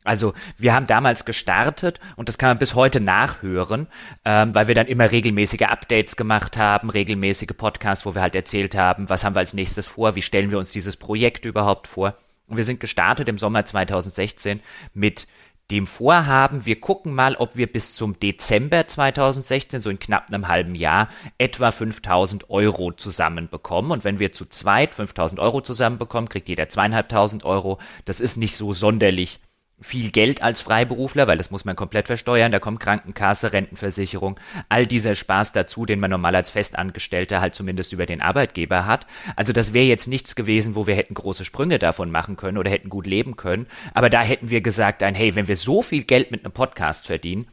Also wir haben damals gestartet und das kann man bis heute nachhören, ähm, weil wir dann immer regelmäßige Updates gemacht haben, regelmäßige Podcasts, wo wir halt erzählt haben, was haben wir als nächstes vor, wie stellen wir uns dieses Projekt überhaupt vor. Und wir sind gestartet im Sommer 2016 mit dem Vorhaben, wir gucken mal, ob wir bis zum Dezember 2016, so in knapp einem halben Jahr, etwa 5000 Euro zusammenbekommen. Und wenn wir zu zweit 5000 Euro zusammenbekommen, kriegt jeder zweieinhalbtausend Euro. Das ist nicht so sonderlich viel Geld als Freiberufler, weil das muss man komplett versteuern, da kommt Krankenkasse, Rentenversicherung, all dieser Spaß dazu, den man normal als Festangestellter halt zumindest über den Arbeitgeber hat. Also das wäre jetzt nichts gewesen, wo wir hätten große Sprünge davon machen können oder hätten gut leben können, aber da hätten wir gesagt, ein, hey, wenn wir so viel Geld mit einem Podcast verdienen,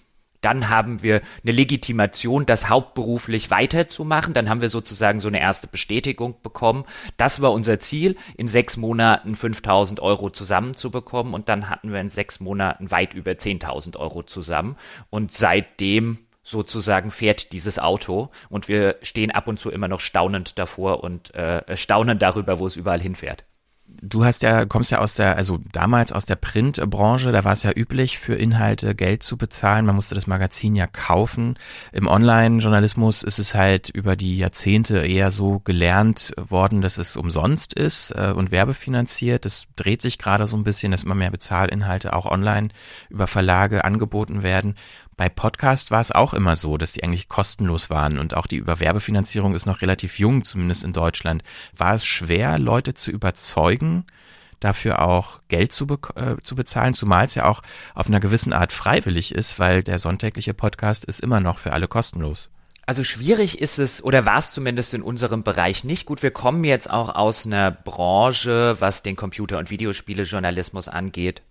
dann haben wir eine Legitimation, das hauptberuflich weiterzumachen. Dann haben wir sozusagen so eine erste Bestätigung bekommen. Das war unser Ziel, in sechs Monaten 5000 Euro zusammenzubekommen. Und dann hatten wir in sechs Monaten weit über 10.000 Euro zusammen. Und seitdem sozusagen fährt dieses Auto und wir stehen ab und zu immer noch staunend davor und äh, staunen darüber, wo es überall hinfährt. Du hast ja, kommst ja aus der, also damals aus der Printbranche, da war es ja üblich, für Inhalte Geld zu bezahlen. Man musste das Magazin ja kaufen. Im Online-Journalismus ist es halt über die Jahrzehnte eher so gelernt worden, dass es umsonst ist äh, und werbefinanziert. Das dreht sich gerade so ein bisschen, dass immer mehr Bezahlinhalte auch online über Verlage angeboten werden. Bei Podcast war es auch immer so, dass die eigentlich kostenlos waren und auch die Überwerbefinanzierung ist noch relativ jung, zumindest in Deutschland. War es schwer, Leute zu überzeugen, dafür auch Geld zu, be äh, zu bezahlen, zumal es ja auch auf einer gewissen Art freiwillig ist, weil der sonntägliche Podcast ist immer noch für alle kostenlos. Also schwierig ist es, oder war es zumindest in unserem Bereich nicht. Gut, wir kommen jetzt auch aus einer Branche, was den Computer- und Videospielejournalismus angeht,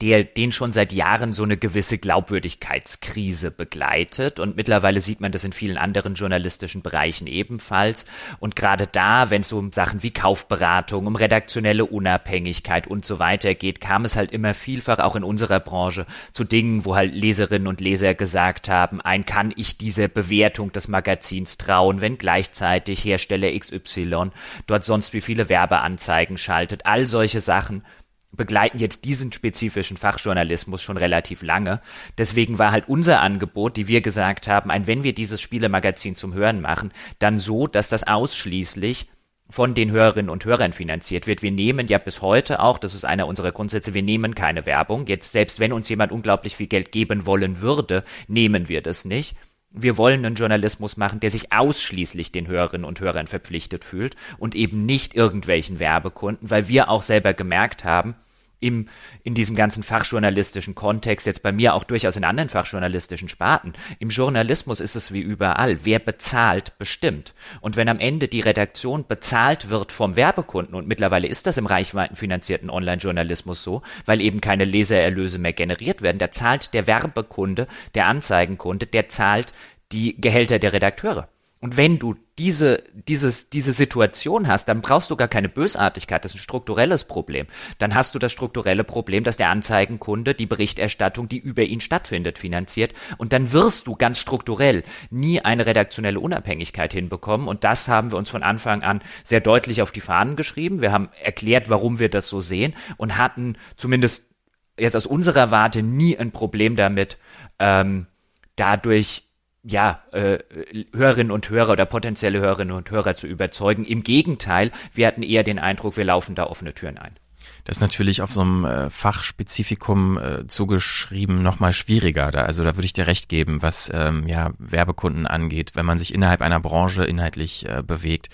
der den schon seit Jahren so eine gewisse Glaubwürdigkeitskrise begleitet. Und mittlerweile sieht man das in vielen anderen journalistischen Bereichen ebenfalls. Und gerade da, wenn es um Sachen wie Kaufberatung, um redaktionelle Unabhängigkeit und so weiter geht, kam es halt immer vielfach auch in unserer Branche zu Dingen, wo halt Leserinnen und Leser gesagt haben, ein kann ich dieser Bewertung des Magazins trauen, wenn gleichzeitig Hersteller XY dort sonst wie viele Werbeanzeigen schaltet, all solche Sachen begleiten jetzt diesen spezifischen Fachjournalismus schon relativ lange. Deswegen war halt unser Angebot, die wir gesagt haben, ein, wenn wir dieses Spielemagazin zum Hören machen, dann so, dass das ausschließlich von den Hörerinnen und Hörern finanziert wird. Wir nehmen ja bis heute auch, das ist einer unserer Grundsätze, wir nehmen keine Werbung. Jetzt, selbst wenn uns jemand unglaublich viel Geld geben wollen würde, nehmen wir das nicht. Wir wollen einen Journalismus machen, der sich ausschließlich den Hörerinnen und Hörern verpflichtet fühlt und eben nicht irgendwelchen Werbekunden, weil wir auch selber gemerkt haben, im, in diesem ganzen fachjournalistischen Kontext, jetzt bei mir auch durchaus in anderen fachjournalistischen Sparten. Im Journalismus ist es wie überall. Wer bezahlt, bestimmt. Und wenn am Ende die Redaktion bezahlt wird vom Werbekunden, und mittlerweile ist das im reichweitenfinanzierten Online-Journalismus so, weil eben keine Lesererlöse mehr generiert werden, da zahlt der Werbekunde, der Anzeigenkunde, der zahlt die Gehälter der Redakteure. Und wenn du diese, dieses, diese Situation hast, dann brauchst du gar keine Bösartigkeit, das ist ein strukturelles Problem. Dann hast du das strukturelle Problem, dass der Anzeigenkunde die Berichterstattung, die über ihn stattfindet, finanziert. Und dann wirst du ganz strukturell nie eine redaktionelle Unabhängigkeit hinbekommen. Und das haben wir uns von Anfang an sehr deutlich auf die Fahnen geschrieben. Wir haben erklärt, warum wir das so sehen und hatten zumindest jetzt aus unserer Warte nie ein Problem damit, ähm, dadurch ja, äh, Hörerinnen und Hörer oder potenzielle Hörerinnen und Hörer zu überzeugen. Im Gegenteil, wir hatten eher den Eindruck, wir laufen da offene Türen ein. Das ist natürlich auf so einem äh, Fachspezifikum äh, zugeschrieben nochmal schwieriger. Da, also da würde ich dir recht geben, was ähm, ja Werbekunden angeht, wenn man sich innerhalb einer Branche inhaltlich äh, bewegt.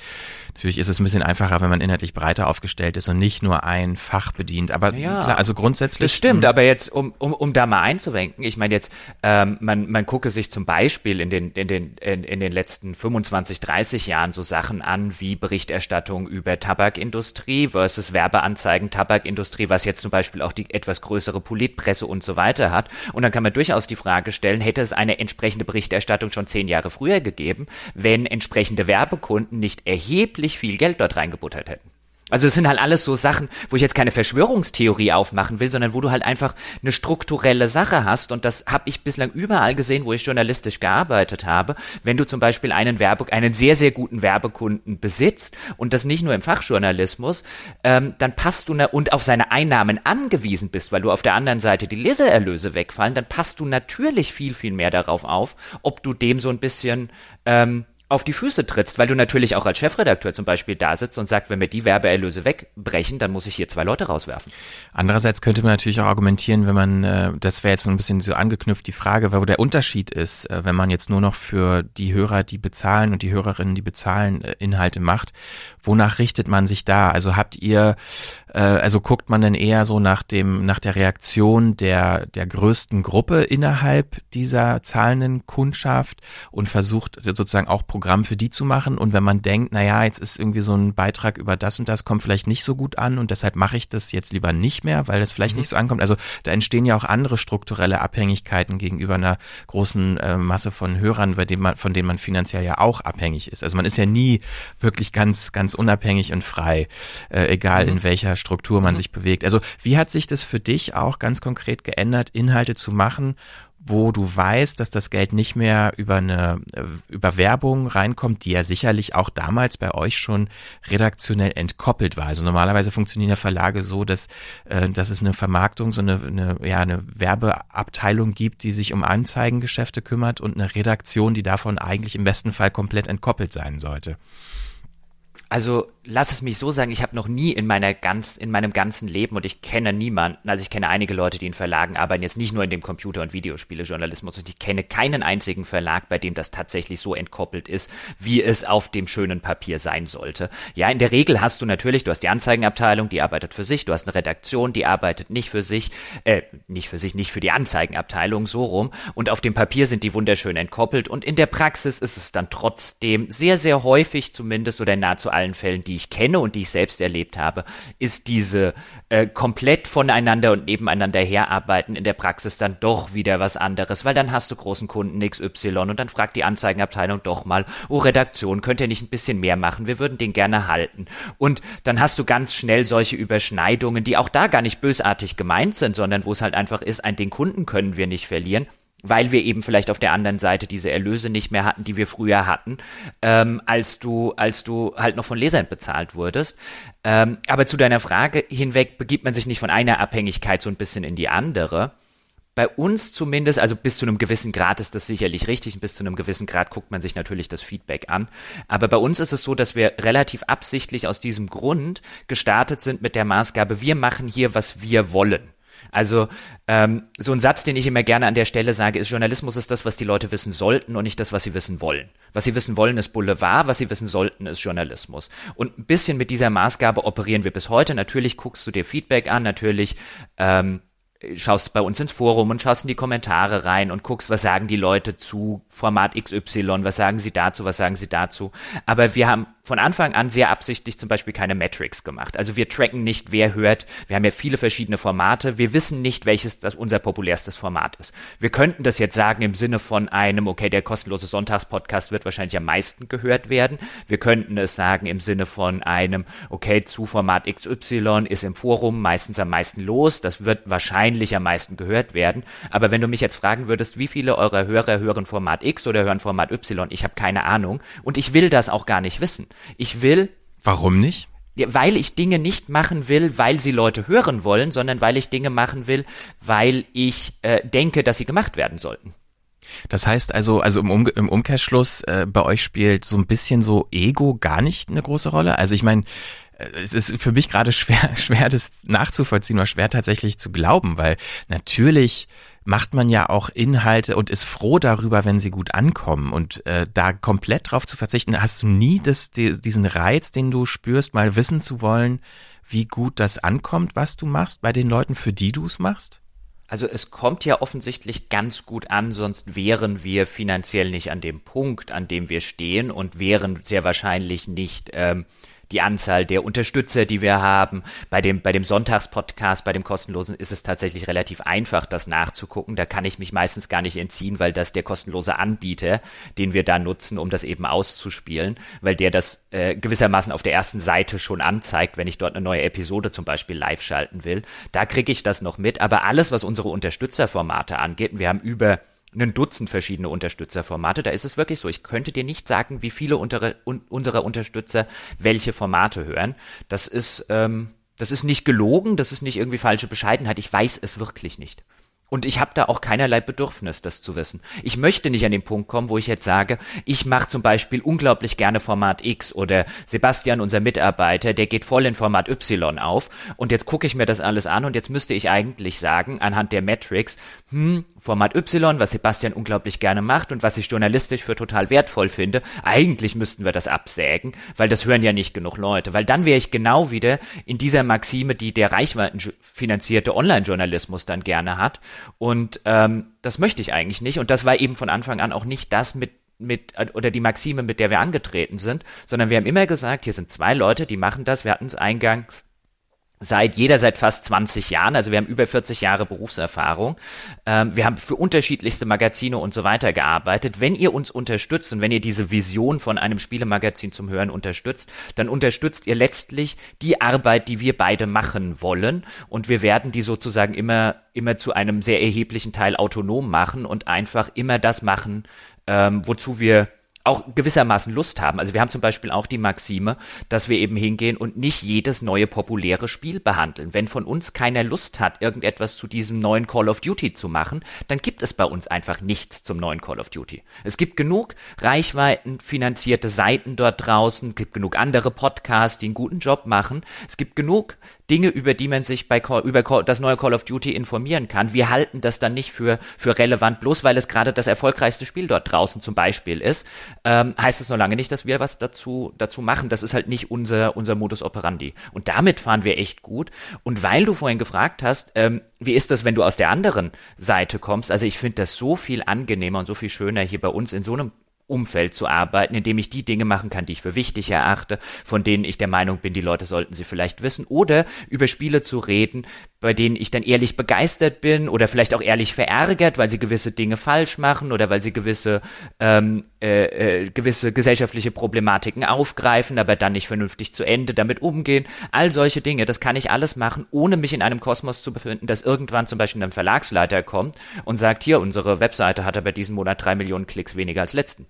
Natürlich ist es ein bisschen einfacher, wenn man inhaltlich breiter aufgestellt ist und nicht nur ein Fach bedient. Aber ja, klar, also grundsätzlich. Das stimmt, aber jetzt, um, um, um da mal einzuwenken, ich meine jetzt, ähm, man, man gucke sich zum Beispiel in den, in, den, in, in den letzten 25, 30 Jahren so Sachen an wie Berichterstattung über Tabakindustrie versus Werbeanzeigen Tabakindustrie, was jetzt zum Beispiel auch die etwas größere Politpresse und so weiter hat. Und dann kann man durchaus die Frage stellen, hätte es eine entsprechende Berichterstattung schon zehn Jahre früher gegeben, wenn entsprechende Werbekunden nicht erheblich erheblich viel Geld dort reingebuttert hätten. Also es sind halt alles so Sachen, wo ich jetzt keine Verschwörungstheorie aufmachen will, sondern wo du halt einfach eine strukturelle Sache hast und das habe ich bislang überall gesehen, wo ich journalistisch gearbeitet habe. Wenn du zum Beispiel einen Werbe, einen sehr sehr guten Werbekunden besitzt und das nicht nur im Fachjournalismus, ähm, dann passt du und auf seine Einnahmen angewiesen bist, weil du auf der anderen Seite die Lesererlöse wegfallen, dann passt du natürlich viel viel mehr darauf auf, ob du dem so ein bisschen ähm, auf die Füße trittst, weil du natürlich auch als Chefredakteur zum Beispiel da sitzt und sagst, wenn wir die Werbeerlöse wegbrechen, dann muss ich hier zwei Leute rauswerfen. Andererseits könnte man natürlich auch argumentieren, wenn man, äh, das wäre jetzt ein bisschen so angeknüpft die Frage, wo der Unterschied ist, äh, wenn man jetzt nur noch für die Hörer, die bezahlen und die Hörerinnen, die bezahlen, äh, Inhalte macht, wonach richtet man sich da? Also habt ihr, also guckt man denn eher so nach dem, nach der Reaktion der, der größten Gruppe innerhalb dieser zahlenden Kundschaft und versucht sozusagen auch Programm für die zu machen. Und wenn man denkt, na ja, jetzt ist irgendwie so ein Beitrag über das und das kommt vielleicht nicht so gut an und deshalb mache ich das jetzt lieber nicht mehr, weil das vielleicht mhm. nicht so ankommt. Also da entstehen ja auch andere strukturelle Abhängigkeiten gegenüber einer großen äh, Masse von Hörern, bei dem man, von denen man finanziell ja auch abhängig ist. Also man ist ja nie wirklich ganz, ganz unabhängig und frei, äh, egal mhm. in welcher Struktur man mhm. sich bewegt. Also wie hat sich das für dich auch ganz konkret geändert, Inhalte zu machen, wo du weißt, dass das Geld nicht mehr über eine äh, über Werbung reinkommt, die ja sicherlich auch damals bei euch schon redaktionell entkoppelt war. Also normalerweise funktionieren ja Verlage so, dass, äh, dass es eine Vermarktung, so eine, eine, ja, eine Werbeabteilung gibt, die sich um Anzeigengeschäfte kümmert und eine Redaktion, die davon eigentlich im besten Fall komplett entkoppelt sein sollte. Also lass es mich so sagen, ich habe noch nie in meiner ganz, in meinem ganzen Leben und ich kenne niemanden, also ich kenne einige Leute, die in Verlagen arbeiten, jetzt nicht nur in dem Computer- und Videospielejournalismus, und ich kenne keinen einzigen Verlag, bei dem das tatsächlich so entkoppelt ist, wie es auf dem schönen Papier sein sollte. Ja, in der Regel hast du natürlich, du hast die Anzeigenabteilung, die arbeitet für sich, du hast eine Redaktion, die arbeitet nicht für sich, äh, nicht für sich, nicht für die Anzeigenabteilung, so rum, und auf dem Papier sind die wunderschön entkoppelt und in der Praxis ist es dann trotzdem sehr, sehr häufig zumindest oder nahezu allen Fällen, die ich kenne und die ich selbst erlebt habe, ist diese äh, komplett voneinander und nebeneinander herarbeiten in der Praxis dann doch wieder was anderes, weil dann hast du großen Kunden XY und dann fragt die Anzeigenabteilung doch mal, oh Redaktion, könnt ihr nicht ein bisschen mehr machen? Wir würden den gerne halten. Und dann hast du ganz schnell solche Überschneidungen, die auch da gar nicht bösartig gemeint sind, sondern wo es halt einfach ist, ein den Kunden können wir nicht verlieren weil wir eben vielleicht auf der anderen Seite diese Erlöse nicht mehr hatten, die wir früher hatten, ähm, als du, als du halt noch von Lesern bezahlt wurdest. Ähm, aber zu deiner Frage hinweg begibt man sich nicht von einer Abhängigkeit so ein bisschen in die andere. Bei uns zumindest, also bis zu einem gewissen Grad ist das sicherlich richtig, bis zu einem gewissen Grad guckt man sich natürlich das Feedback an. Aber bei uns ist es so, dass wir relativ absichtlich aus diesem Grund gestartet sind mit der Maßgabe, wir machen hier, was wir wollen. Also ähm, so ein Satz, den ich immer gerne an der Stelle sage, ist, Journalismus ist das, was die Leute wissen sollten und nicht das, was sie wissen wollen. Was sie wissen wollen, ist Boulevard, was sie wissen sollten, ist Journalismus. Und ein bisschen mit dieser Maßgabe operieren wir bis heute. Natürlich guckst du dir Feedback an, natürlich ähm, schaust bei uns ins Forum und schaust in die Kommentare rein und guckst, was sagen die Leute zu Format XY, was sagen sie dazu, was sagen sie dazu. Aber wir haben von Anfang an sehr absichtlich zum Beispiel keine Metrics gemacht. Also wir tracken nicht, wer hört. Wir haben ja viele verschiedene Formate. Wir wissen nicht, welches das unser populärstes Format ist. Wir könnten das jetzt sagen im Sinne von einem, okay, der kostenlose Sonntagspodcast wird wahrscheinlich am meisten gehört werden. Wir könnten es sagen im Sinne von einem, okay, zu Format XY ist im Forum meistens am meisten los. Das wird wahrscheinlich am meisten gehört werden. Aber wenn du mich jetzt fragen würdest, wie viele eurer Hörer hören Format X oder hören Format Y, ich habe keine Ahnung. Und ich will das auch gar nicht wissen. Ich will. Warum nicht? weil ich Dinge nicht machen will, weil sie Leute hören wollen, sondern weil ich Dinge machen will, weil ich äh, denke, dass sie gemacht werden sollten. Das heißt also, also im, um im Umkehrschluss, äh, bei euch spielt so ein bisschen so Ego gar nicht eine große Rolle. Also ich meine, es ist für mich gerade schwer, schwer das nachzuvollziehen oder schwer tatsächlich zu glauben, weil natürlich macht man ja auch Inhalte und ist froh darüber, wenn sie gut ankommen. Und äh, da komplett drauf zu verzichten, hast du nie das, die, diesen Reiz, den du spürst, mal wissen zu wollen, wie gut das ankommt, was du machst, bei den Leuten, für die du es machst? Also es kommt ja offensichtlich ganz gut an, sonst wären wir finanziell nicht an dem Punkt, an dem wir stehen und wären sehr wahrscheinlich nicht ähm, die Anzahl der Unterstützer, die wir haben. Bei dem, bei dem Sonntagspodcast, bei dem kostenlosen ist es tatsächlich relativ einfach, das nachzugucken. Da kann ich mich meistens gar nicht entziehen, weil das der kostenlose Anbieter, den wir da nutzen, um das eben auszuspielen, weil der das äh, gewissermaßen auf der ersten Seite schon anzeigt, wenn ich dort eine neue Episode zum Beispiel live schalten will. Da kriege ich das noch mit. Aber alles, was unsere Unterstützerformate angeht, wir haben über ein Dutzend verschiedene Unterstützerformate. Da ist es wirklich so. Ich könnte dir nicht sagen, wie viele untere, un, unserer Unterstützer welche Formate hören. Das ist, ähm, das ist nicht gelogen, das ist nicht irgendwie falsche Bescheidenheit. Ich weiß es wirklich nicht. Und ich habe da auch keinerlei Bedürfnis, das zu wissen. Ich möchte nicht an den Punkt kommen, wo ich jetzt sage, ich mache zum Beispiel unglaublich gerne Format X oder Sebastian, unser Mitarbeiter, der geht voll in Format Y auf. Und jetzt gucke ich mir das alles an und jetzt müsste ich eigentlich sagen, anhand der Metrics, hm, Format Y, was Sebastian unglaublich gerne macht und was ich journalistisch für total wertvoll finde, eigentlich müssten wir das absägen, weil das hören ja nicht genug Leute, weil dann wäre ich genau wieder in dieser Maxime, die der reichweitenfinanzierte Online-Journalismus dann gerne hat und ähm, das möchte ich eigentlich nicht. Und das war eben von Anfang an auch nicht das mit mit oder die Maxime, mit der wir angetreten sind, sondern wir haben immer gesagt, hier sind zwei Leute, die machen das. Wir hatten es eingangs seit jeder seit fast 20 Jahren, also wir haben über 40 Jahre Berufserfahrung. Ähm, wir haben für unterschiedlichste Magazine und so weiter gearbeitet. Wenn ihr uns unterstützt und wenn ihr diese Vision von einem Spielemagazin zum Hören unterstützt, dann unterstützt ihr letztlich die Arbeit, die wir beide machen wollen und wir werden die sozusagen immer immer zu einem sehr erheblichen Teil autonom machen und einfach immer das machen, ähm, wozu wir auch gewissermaßen Lust haben. Also wir haben zum Beispiel auch die Maxime, dass wir eben hingehen und nicht jedes neue populäre Spiel behandeln. Wenn von uns keiner Lust hat, irgendetwas zu diesem neuen Call of Duty zu machen, dann gibt es bei uns einfach nichts zum neuen Call of Duty. Es gibt genug Reichweiten, finanzierte Seiten dort draußen, gibt genug andere Podcasts, die einen guten Job machen. Es gibt genug Dinge, über die man sich bei Call, über Call, das neue Call of Duty informieren kann. Wir halten das dann nicht für, für relevant, bloß weil es gerade das erfolgreichste Spiel dort draußen zum Beispiel ist. Ähm, heißt es noch lange nicht, dass wir was dazu, dazu machen. Das ist halt nicht unser, unser Modus operandi. Und damit fahren wir echt gut. Und weil du vorhin gefragt hast, ähm, wie ist das, wenn du aus der anderen Seite kommst? Also ich finde das so viel angenehmer und so viel schöner hier bei uns in so einem Umfeld zu arbeiten, in dem ich die Dinge machen kann, die ich für wichtig erachte, von denen ich der Meinung bin, die Leute sollten sie vielleicht wissen, oder über Spiele zu reden, bei denen ich dann ehrlich begeistert bin oder vielleicht auch ehrlich verärgert, weil sie gewisse Dinge falsch machen oder weil sie gewisse ähm, äh, äh, gewisse gesellschaftliche Problematiken aufgreifen, aber dann nicht vernünftig zu Ende damit umgehen. All solche Dinge, das kann ich alles machen, ohne mich in einem Kosmos zu befinden, dass irgendwann zum Beispiel ein Verlagsleiter kommt und sagt, hier, unsere Webseite hat aber diesen Monat drei Millionen Klicks weniger als letzten.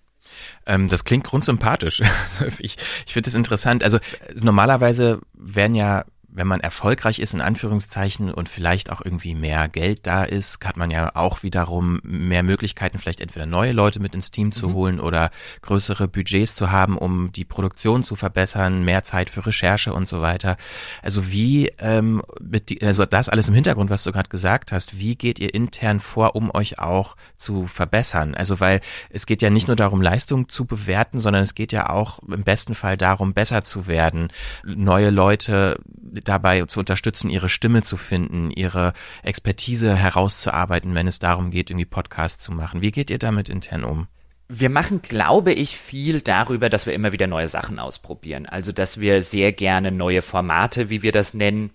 Ähm, das klingt grundsympathisch. ich ich finde es interessant. Also normalerweise werden ja wenn man erfolgreich ist, in Anführungszeichen, und vielleicht auch irgendwie mehr Geld da ist, hat man ja auch wiederum mehr Möglichkeiten, vielleicht entweder neue Leute mit ins Team zu mhm. holen oder größere Budgets zu haben, um die Produktion zu verbessern, mehr Zeit für Recherche und so weiter. Also wie, ähm, mit die, also das alles im Hintergrund, was du gerade gesagt hast, wie geht ihr intern vor, um euch auch zu verbessern? Also weil es geht ja nicht nur darum, Leistung zu bewerten, sondern es geht ja auch im besten Fall darum, besser zu werden, neue Leute dabei zu unterstützen, ihre Stimme zu finden, ihre Expertise herauszuarbeiten, wenn es darum geht, irgendwie Podcasts zu machen. Wie geht ihr damit intern um? Wir machen, glaube ich, viel darüber, dass wir immer wieder neue Sachen ausprobieren. Also, dass wir sehr gerne neue Formate, wie wir das nennen,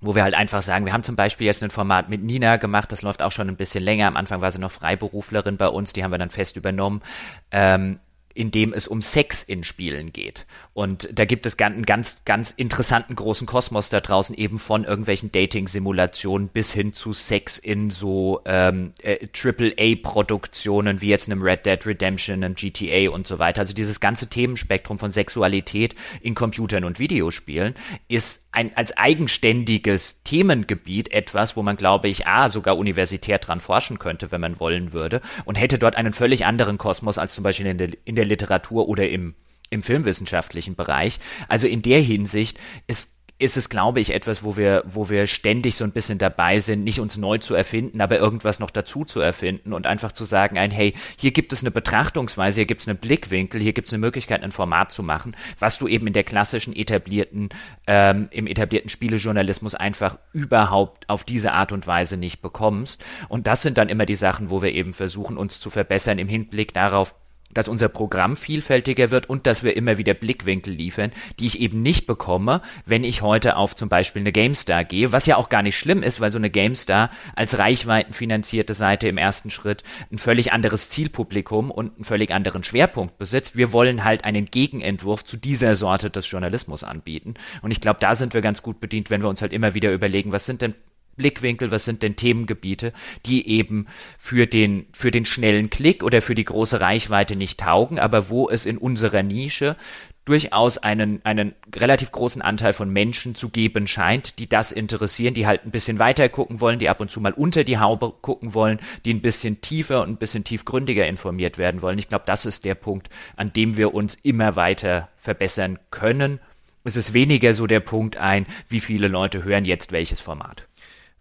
wo wir halt einfach sagen, wir haben zum Beispiel jetzt ein Format mit Nina gemacht, das läuft auch schon ein bisschen länger. Am Anfang war sie noch Freiberuflerin bei uns, die haben wir dann fest übernommen. Ähm, in dem es um Sex in Spielen geht. Und da gibt es einen ganz, ganz interessanten großen Kosmos da draußen, eben von irgendwelchen Dating-Simulationen bis hin zu Sex in so ähm, äh, AAA-Produktionen wie jetzt einem Red Dead Redemption, einem GTA und so weiter. Also dieses ganze Themenspektrum von Sexualität in Computern und Videospielen ist ein, als eigenständiges Themengebiet etwas, wo man, glaube ich, A, sogar universitär dran forschen könnte, wenn man wollen würde, und hätte dort einen völlig anderen Kosmos als zum Beispiel in der, in der Literatur oder im, im filmwissenschaftlichen Bereich. Also in der Hinsicht ist ist es, glaube ich, etwas, wo wir, wo wir ständig so ein bisschen dabei sind, nicht uns neu zu erfinden, aber irgendwas noch dazu zu erfinden und einfach zu sagen, ein, hey, hier gibt es eine Betrachtungsweise, hier gibt es einen Blickwinkel, hier gibt es eine Möglichkeit, ein Format zu machen, was du eben in der klassischen etablierten, ähm, im etablierten Spielejournalismus einfach überhaupt auf diese Art und Weise nicht bekommst. Und das sind dann immer die Sachen, wo wir eben versuchen, uns zu verbessern im Hinblick darauf, dass unser Programm vielfältiger wird und dass wir immer wieder Blickwinkel liefern, die ich eben nicht bekomme, wenn ich heute auf zum Beispiel eine GameStar gehe, was ja auch gar nicht schlimm ist, weil so eine GameStar als reichweitenfinanzierte Seite im ersten Schritt ein völlig anderes Zielpublikum und einen völlig anderen Schwerpunkt besitzt. Wir wollen halt einen Gegenentwurf zu dieser Sorte des Journalismus anbieten. Und ich glaube, da sind wir ganz gut bedient, wenn wir uns halt immer wieder überlegen, was sind denn Blickwinkel, was sind denn Themengebiete, die eben für den, für den schnellen Klick oder für die große Reichweite nicht taugen, aber wo es in unserer Nische durchaus einen, einen relativ großen Anteil von Menschen zu geben scheint, die das interessieren, die halt ein bisschen weiter gucken wollen, die ab und zu mal unter die Haube gucken wollen, die ein bisschen tiefer und ein bisschen tiefgründiger informiert werden wollen. Ich glaube, das ist der Punkt, an dem wir uns immer weiter verbessern können. Es ist weniger so der Punkt ein, wie viele Leute hören jetzt welches Format.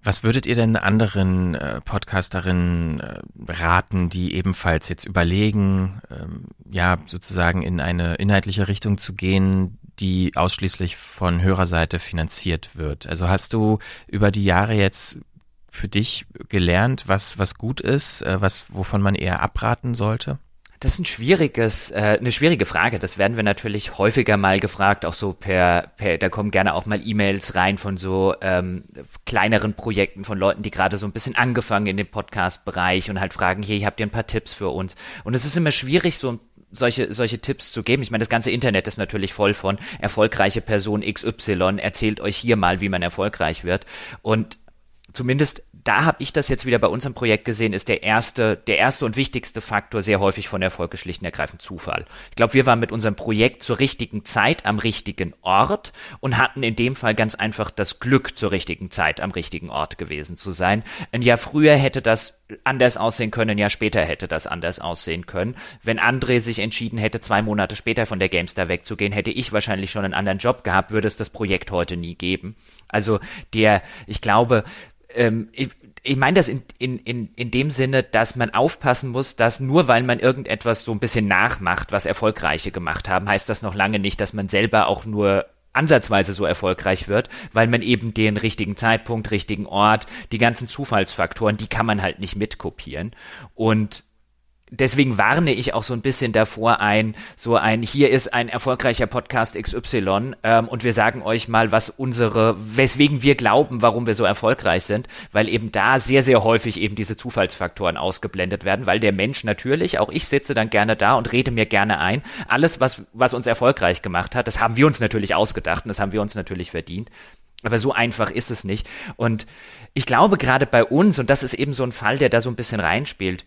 Was würdet ihr denn anderen äh, Podcasterinnen äh, raten, die ebenfalls jetzt überlegen, ähm, ja, sozusagen in eine inhaltliche Richtung zu gehen, die ausschließlich von Hörerseite finanziert wird? Also hast du über die Jahre jetzt für dich gelernt, was, was gut ist, äh, was, wovon man eher abraten sollte? Das ist ein schwieriges, äh, eine schwierige Frage. Das werden wir natürlich häufiger mal gefragt, auch so per, per da kommen gerne auch mal E-Mails rein von so ähm, kleineren Projekten von Leuten, die gerade so ein bisschen angefangen in dem Podcast-Bereich und halt fragen, hier, habt ihr ein paar Tipps für uns? Und es ist immer schwierig, so solche, solche Tipps zu geben. Ich meine, das ganze Internet ist natürlich voll von erfolgreiche Person XY, erzählt euch hier mal, wie man erfolgreich wird. Und zumindest da habe ich das jetzt wieder bei unserem Projekt gesehen, ist der erste, der erste und wichtigste Faktor sehr häufig von Erfolg schlicht und ergreifend Zufall. Ich glaube, wir waren mit unserem Projekt zur richtigen Zeit am richtigen Ort und hatten in dem Fall ganz einfach das Glück, zur richtigen Zeit am richtigen Ort gewesen zu sein. Ein Jahr früher hätte das anders aussehen können, Jahr später hätte das anders aussehen können. Wenn André sich entschieden hätte, zwei Monate später von der GameStar wegzugehen, hätte ich wahrscheinlich schon einen anderen Job gehabt, würde es das Projekt heute nie geben. Also der, ich glaube, ähm, ich, ich meine das in, in, in, in dem Sinne, dass man aufpassen muss, dass nur weil man irgendetwas so ein bisschen nachmacht, was Erfolgreiche gemacht haben, heißt das noch lange nicht, dass man selber auch nur ansatzweise so erfolgreich wird, weil man eben den richtigen Zeitpunkt, richtigen Ort, die ganzen Zufallsfaktoren, die kann man halt nicht mitkopieren. Und deswegen warne ich auch so ein bisschen davor ein, so ein, hier ist ein erfolgreicher Podcast XY ähm, und wir sagen euch mal, was unsere, weswegen wir glauben, warum wir so erfolgreich sind, weil eben da sehr, sehr häufig eben diese Zufallsfaktoren ausgeblendet werden, weil der Mensch natürlich, auch ich sitze dann gerne da und rede mir gerne ein, alles, was, was uns erfolgreich gemacht hat, das haben wir uns natürlich ausgedacht und das haben wir uns natürlich verdient. Aber so einfach ist es nicht. Und ich glaube gerade bei uns, und das ist eben so ein Fall, der da so ein bisschen reinspielt,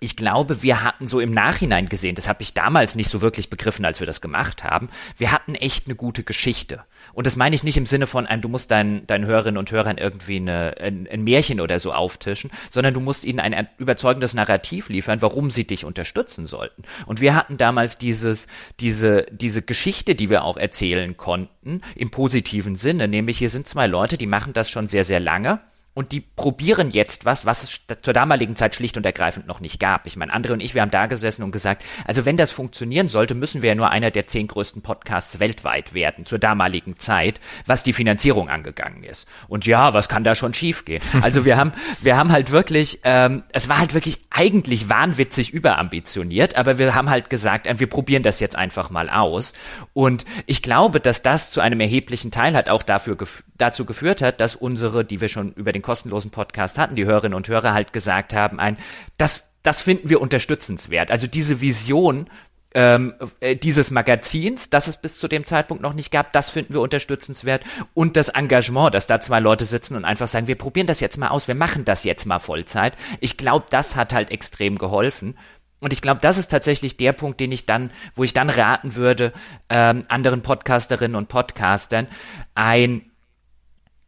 ich glaube, wir hatten so im Nachhinein gesehen, das habe ich damals nicht so wirklich begriffen, als wir das gemacht haben, wir hatten echt eine gute Geschichte. Und das meine ich nicht im Sinne von, du musst deinen, deinen Hörerinnen und Hörern irgendwie eine, ein, ein Märchen oder so auftischen, sondern du musst ihnen ein überzeugendes Narrativ liefern, warum sie dich unterstützen sollten. Und wir hatten damals dieses, diese, diese Geschichte, die wir auch erzählen konnten, im positiven Sinne, nämlich hier sind zwei Leute, die machen das schon sehr, sehr lange und die probieren jetzt was, was es zur damaligen Zeit schlicht und ergreifend noch nicht gab. Ich meine, Andre und ich, wir haben da gesessen und gesagt, also wenn das funktionieren sollte, müssen wir ja nur einer der zehn größten Podcasts weltweit werden zur damaligen Zeit, was die Finanzierung angegangen ist. Und ja, was kann da schon schiefgehen? Also wir haben, wir haben halt wirklich, ähm, es war halt wirklich eigentlich wahnwitzig überambitioniert, aber wir haben halt gesagt, äh, wir probieren das jetzt einfach mal aus. Und ich glaube, dass das zu einem erheblichen Teil halt auch dafür gef dazu geführt hat, dass unsere, die wir schon über den kostenlosen Podcast hatten, die Hörerinnen und Hörer halt gesagt haben, ein, das, das finden wir unterstützenswert. Also diese Vision ähm, äh, dieses Magazins, das es bis zu dem Zeitpunkt noch nicht gab, das finden wir unterstützenswert und das Engagement, dass da zwei Leute sitzen und einfach sagen, wir probieren das jetzt mal aus, wir machen das jetzt mal Vollzeit. Ich glaube, das hat halt extrem geholfen. Und ich glaube, das ist tatsächlich der Punkt, den ich dann, wo ich dann raten würde, ähm, anderen Podcasterinnen und Podcastern, ein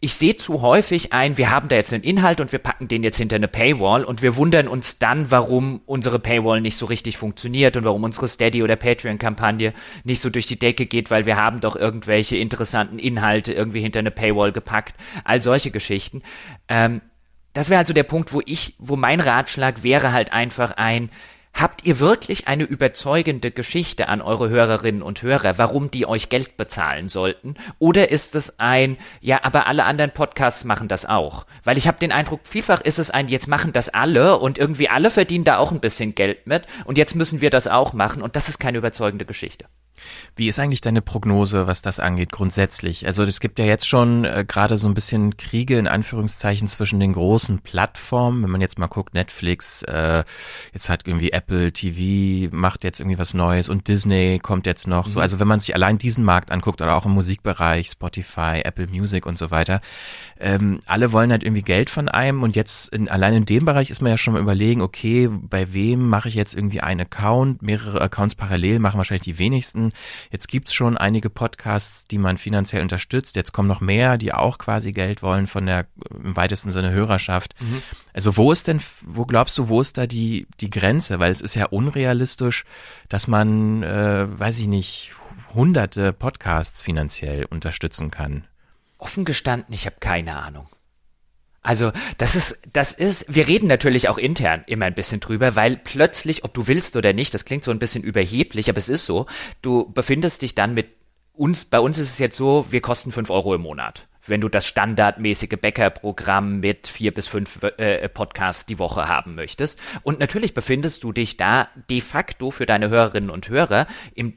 ich sehe zu häufig ein, wir haben da jetzt einen Inhalt und wir packen den jetzt hinter eine Paywall und wir wundern uns dann, warum unsere Paywall nicht so richtig funktioniert und warum unsere Steady- oder Patreon-Kampagne nicht so durch die Decke geht, weil wir haben doch irgendwelche interessanten Inhalte irgendwie hinter eine Paywall gepackt. All solche Geschichten. Ähm, das wäre also der Punkt, wo ich, wo mein Ratschlag wäre halt einfach ein, Habt ihr wirklich eine überzeugende Geschichte an eure Hörerinnen und Hörer, warum die euch Geld bezahlen sollten? Oder ist es ein, ja, aber alle anderen Podcasts machen das auch? Weil ich habe den Eindruck, vielfach ist es ein, jetzt machen das alle und irgendwie alle verdienen da auch ein bisschen Geld mit und jetzt müssen wir das auch machen und das ist keine überzeugende Geschichte. Wie ist eigentlich deine Prognose, was das angeht, grundsätzlich? Also es gibt ja jetzt schon äh, gerade so ein bisschen Kriege in Anführungszeichen zwischen den großen Plattformen. Wenn man jetzt mal guckt, Netflix, äh, jetzt hat irgendwie Apple TV, macht jetzt irgendwie was Neues und Disney kommt jetzt noch. Mhm. So, also wenn man sich allein diesen Markt anguckt oder auch im Musikbereich, Spotify, Apple Music und so weiter, ähm, alle wollen halt irgendwie Geld von einem und jetzt in, allein in dem Bereich ist man ja schon mal überlegen, okay, bei wem mache ich jetzt irgendwie einen Account, mehrere Accounts parallel machen wahrscheinlich die wenigsten Jetzt gibt's schon einige Podcasts, die man finanziell unterstützt. Jetzt kommen noch mehr, die auch quasi Geld wollen von der im weitesten Sinne Hörerschaft. Mhm. Also wo ist denn, wo glaubst du, wo ist da die, die Grenze? Weil es ist ja unrealistisch, dass man, äh, weiß ich nicht, hunderte Podcasts finanziell unterstützen kann. Offen gestanden, ich habe keine Ahnung. Also das ist, das ist, wir reden natürlich auch intern immer ein bisschen drüber, weil plötzlich, ob du willst oder nicht, das klingt so ein bisschen überheblich, aber es ist so, du befindest dich dann mit uns, bei uns ist es jetzt so, wir kosten fünf Euro im Monat. Wenn du das standardmäßige Bäckerprogramm mit vier bis fünf äh, Podcasts die Woche haben möchtest. Und natürlich befindest du dich da de facto für deine Hörerinnen und Hörer im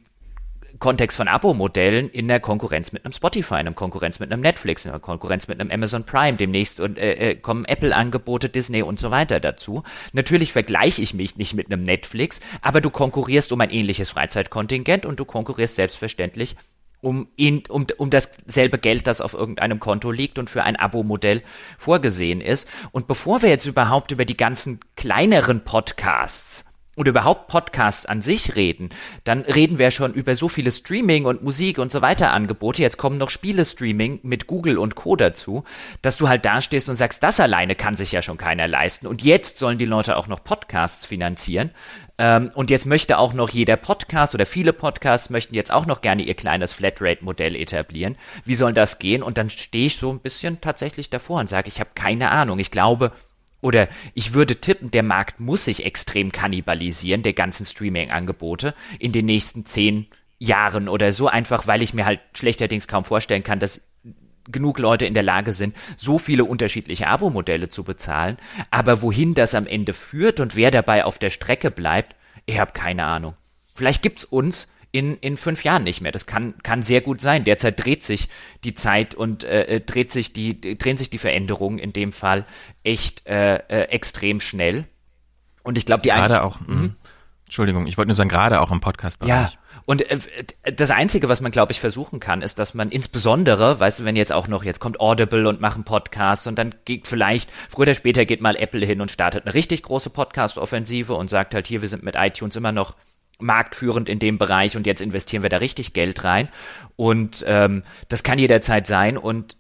Kontext von Abo-Modellen in der Konkurrenz mit einem Spotify, in der Konkurrenz mit einem Netflix, in der Konkurrenz mit einem Amazon Prime, demnächst und, äh, äh, kommen Apple-Angebote, Disney und so weiter dazu. Natürlich vergleiche ich mich nicht mit einem Netflix, aber du konkurrierst um ein ähnliches Freizeitkontingent und du konkurrierst selbstverständlich um, ihn, um, um dasselbe Geld, das auf irgendeinem Konto liegt und für ein Abo-Modell vorgesehen ist. Und bevor wir jetzt überhaupt über die ganzen kleineren Podcasts oder überhaupt Podcasts an sich reden, dann reden wir schon über so viele Streaming und Musik und so weiter Angebote. Jetzt kommen noch Spiele-Streaming mit Google und Co. dazu, dass du halt dastehst und sagst, das alleine kann sich ja schon keiner leisten. Und jetzt sollen die Leute auch noch Podcasts finanzieren. Ähm, und jetzt möchte auch noch jeder Podcast oder viele Podcasts möchten jetzt auch noch gerne ihr kleines Flatrate-Modell etablieren. Wie soll das gehen? Und dann stehe ich so ein bisschen tatsächlich davor und sage, ich habe keine Ahnung. Ich glaube, oder ich würde tippen, der Markt muss sich extrem kannibalisieren, der ganzen Streaming-Angebote, in den nächsten zehn Jahren oder so, einfach weil ich mir halt schlechterdings kaum vorstellen kann, dass genug Leute in der Lage sind, so viele unterschiedliche Abo-Modelle zu bezahlen. Aber wohin das am Ende führt und wer dabei auf der Strecke bleibt, ich habe keine Ahnung. Vielleicht gibt's uns in, in fünf Jahren nicht mehr. Das kann, kann sehr gut sein. Derzeit dreht sich die Zeit und äh, äh dreht sich die, drehen sich die Veränderungen in dem Fall echt äh, äh, extrem schnell. Und ich glaube, die gerade auch. Mhm. mhm. Entschuldigung, ich wollte nur sagen, gerade auch im Podcast-Bereich. Ja, Und äh, das Einzige, was man, glaube ich, versuchen kann, ist, dass man insbesondere, weißt du, wenn jetzt auch noch, jetzt kommt Audible und machen Podcasts und dann geht vielleicht, früher oder später geht mal Apple hin und startet eine richtig große Podcast-Offensive und sagt halt, hier, wir sind mit iTunes immer noch marktführend in dem Bereich und jetzt investieren wir da richtig Geld rein. Und ähm, das kann jederzeit sein. Und